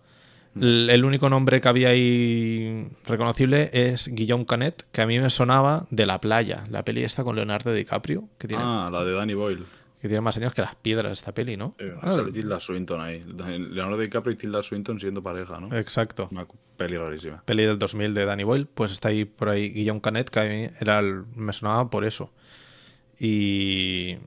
El, único nombre que había ahí reconocible es Guillaume Canet, que a mí me sonaba de La Playa, la peli esta con Leonardo DiCaprio. Que tiene, ah, la de Danny Boyle. Que tiene más años que las piedras esta peli, ¿no? ah, sale Tilda Swinton ahí. Leonardo DiCaprio y Tilda Swinton siendo pareja, ¿no? Exacto. Una peli rarísima. Peli del 2000 de Danny Boyle, pues está ahí por ahí Guillaume Canet, que a mí era me sonaba por eso. Y,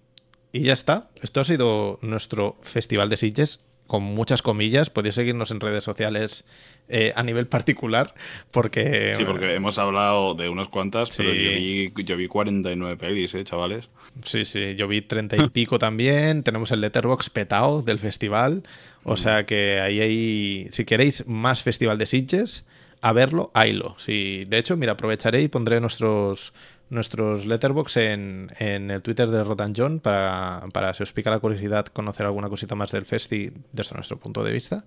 y ya está. Esto ha sido nuestro Festival de Sitges con muchas comillas. Podéis seguirnos en redes sociales eh, a nivel particular, porque... Sí, porque hemos hablado de unas cuantas, pero yo vi, yo vi 49 pelis, ¿eh, chavales? Sí, sí, yo vi 30 y pico también. Tenemos el Letterbox petado del festival. O sea que ahí hay... Si queréis más Festival de Sitges, a verlo, haylo. Sí, de hecho, mira, aprovecharé y pondré nuestros nuestros letterbox en, en el Twitter de Rotan John para, para, si os pica la curiosidad, conocer alguna cosita más del Festi desde nuestro punto de vista.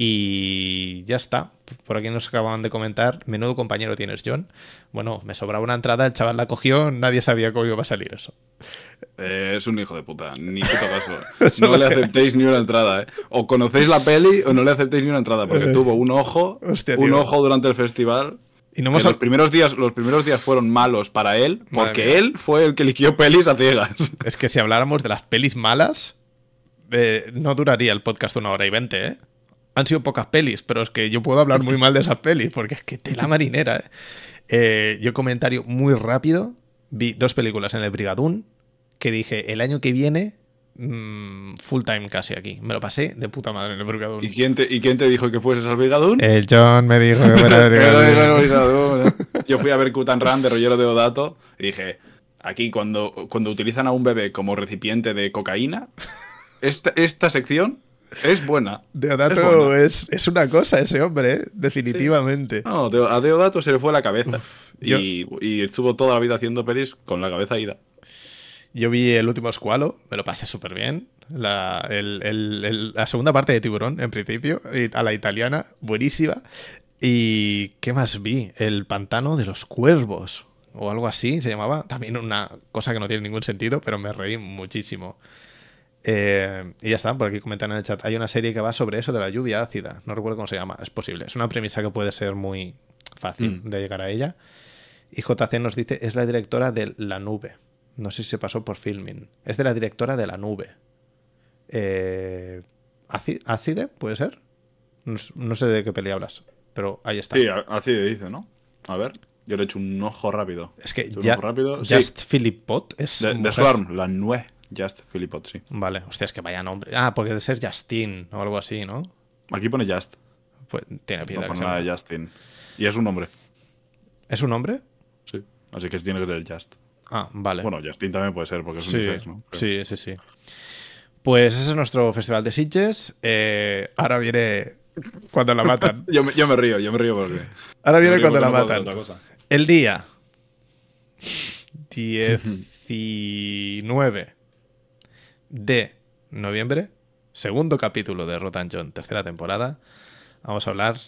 Y ya está. Por aquí nos acababan de comentar. Menudo compañero tienes, John. Bueno, me sobraba una entrada, el chaval la cogió, nadie sabía cómo iba a salir eso. Eh, es un hijo de puta, ni puto caso. No le aceptéis ni una entrada, ¿eh? O conocéis la peli o no le aceptéis ni una entrada, porque tuvo un ojo, un ojo durante el festival los, primeros días, los primeros días fueron malos para él, porque él fue el que eligió pelis a ciegas. Es que si habláramos de las pelis malas, eh, no duraría el podcast una hora y veinte, ¿eh? Han sido pocas pelis, pero es que yo puedo hablar muy mal de esas pelis, porque es que tela marinera, ¿eh? ¿eh? yo comentario muy rápido, vi dos películas en el Brigadún, que dije, el año que viene Mm, full time casi aquí. Me lo pasé de puta madre en el Brigadún. ¿Y quién te, ¿y quién te dijo que fueses al Brigadún? El John me dijo que fuera al Brigadún. Yo fui a ver Kutan Ran de Rollero de Odato y dije, aquí cuando, cuando utilizan a un bebé como recipiente de cocaína, esta, esta sección es buena. Deodato es, es, una cosa ese hombre, ¿eh? definitivamente. No, a Deodato se le fue la cabeza. y, y, estuvo toda la vida haciendo pelis con la cabeza ida. Yo vi el último escualo, me lo pasé súper bien. La, la, segunda parte de Tiburón, en principio, a la italiana, buenísima. ¿Y qué más vi? El pantano de los cuervos, o algo así se llamaba. También una cosa que no tiene ningún sentido, pero me reí muchísimo. Eh, y ya está, por aquí comentan en el chat. Hay una serie que va sobre eso de la lluvia ácida. No recuerdo cómo se llama. Es posible. Es una premisa que puede ser muy fácil mm. de llegar a ella. Y JC nos dice, es la directora de La Nube. No sé si se pasó por filming. Es de la directora de La Nube. Eh, ¿Acide? ¿Puede ser? No, sé de qué peli hablas, pero ahí está. Sí, Acide dice, ¿no? A ver, yo le he hecho un ojo rápido. Es que ya, rápido. Just Philip Pot es. De, Swarm, la Nue. Just Philip Pot, sí. Vale, hostia, es que vaya nombre. Ah, porque debe ser Justin o algo así, ¿no? Aquí pone Just. Pues tiene pinta no pone nada de Justin. Y es un nombre. ¿Es un nombre? Sí, así que tiene que ser Just. Ah, vale. Bueno, Justin también puede ser porque es un sí, ¿no? Sí, sí, sí. Pues ese es nuestro festival de Sitges. Eh, ahora viene cuando la matan. yo, me, yo, me, río, yo me río porque. Ahora viene cuando la matan. El día 19 de noviembre, segundo capítulo de Rotan John, tercera temporada. Vamos a hablar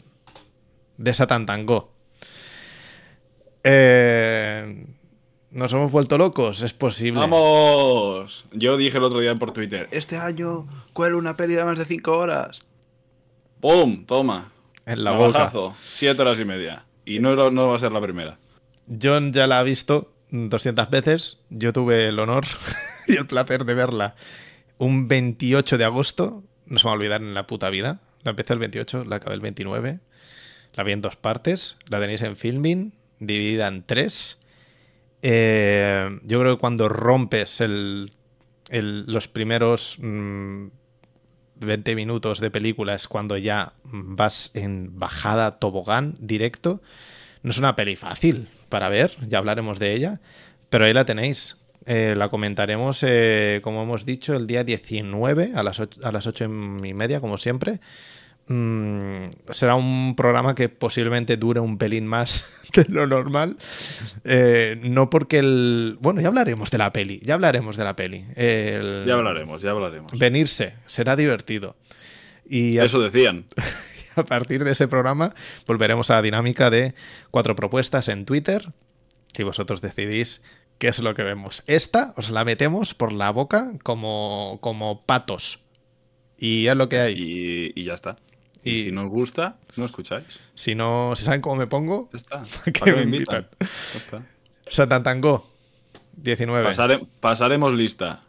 de Satan Tango. Eh, ¿Nos hemos vuelto locos? Es posible. ¡Vamos! Yo dije el otro día por Twitter, este año cuelo una peli de más de 5 horas. ¡Pum! Toma. En la boca. Navajazo. Siete horas y media. Y no, no va a ser la primera. John ya la ha visto 200 veces. Yo tuve el honor y el placer de verla un 28 de agosto. No se me va a olvidar en la puta vida. La empecé el 28, la acabé el 29. La vi en dos partes. La tenéis en filming, dividida en tres. Eh, yo creo que cuando rompes los primeros mm, 20 minutos de película es cuando ya vas en bajada tobogán directo. No es una peli fácil para ver, ya hablaremos de ella, pero ahí la tenéis. Eh, la comentaremos, eh, como hemos dicho, el día 19 a las 8, a las 8 y media, como siempre. Mm, será un programa que posiblemente dure un pelín más de lo normal. Eh, no porque el... Bueno, ya hablaremos de la peli, ya hablaremos de la peli. El- Ya hablaremos, ya hablaremos. Venirse, será divertido. Y a, Eso decían. a partir de ese programa volveremos a la dinámica de cuatro propuestas en Twitter y vosotros decidís qué es lo que vemos. Esta os la metemos por la boca como, como patos. Y es lo que hay. Y, y ya está. Y, Y- si no os gusta, no escucháis. Si no, si saben cómo me pongo, Ya está. ¿Qué ¿Para qué me invitan? Satantango 19. Pasare- pasaremos lista.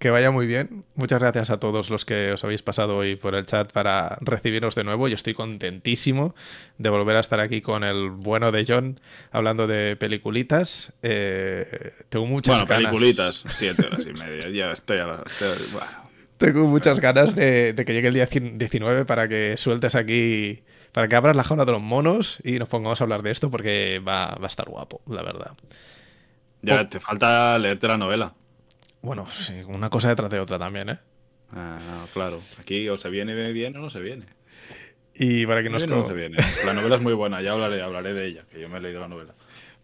Que vaya muy bien. Muchas gracias a todos los que os habéis pasado hoy por el chat para recibirnos de nuevo. Yo estoy contentísimo de volver a estar aquí con el bueno de John hablando de peliculitas. Eh, tengo muchas Bueno, ganas. peliculitas, siete horas y media. Ya estoy a la. estoy- bueno. Tengo muchas ganas de, de que llegue el día 19 para que sueltes aquí, para que abras la jaula de los monos y nos pongamos a hablar de esto porque va, va a estar guapo, la verdad. Ya te falta leerte la novela. Bueno, sí, una cosa detrás de otra también, ¿eh? Ah, no, claro. Aquí o se viene bien o no se viene. Y para que nos... No se viene. La novela es muy buena, ya hablaré, hablaré de ella, que yo me he leído la novela.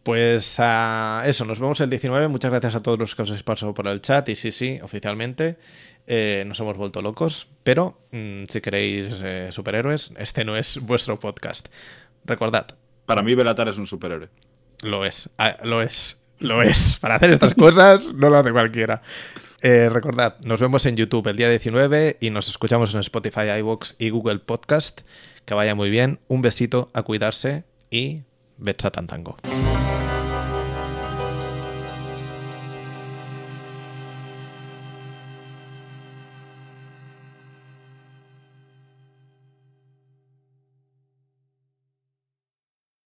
Pues ah, eso, nos vemos el 19. Muchas gracias a todos los que os habéis pasado por el chat. Y sí, sí, oficialmente eh, nos hemos vuelto locos. Pero mm, si queréis eh, superhéroes, este no es vuestro podcast. Recordad, Para mí, Belatar es un superhéroe. lo es, ah, lo es, lo es. Para hacer estas cosas no lo hace cualquiera. Eh, recordad, nos vemos en YouTube el día 19 y nos escuchamos en Spotify, iVoox y Google Podcast. Que vaya muy bien. Un besito, a cuidarse y Betsa Tantango.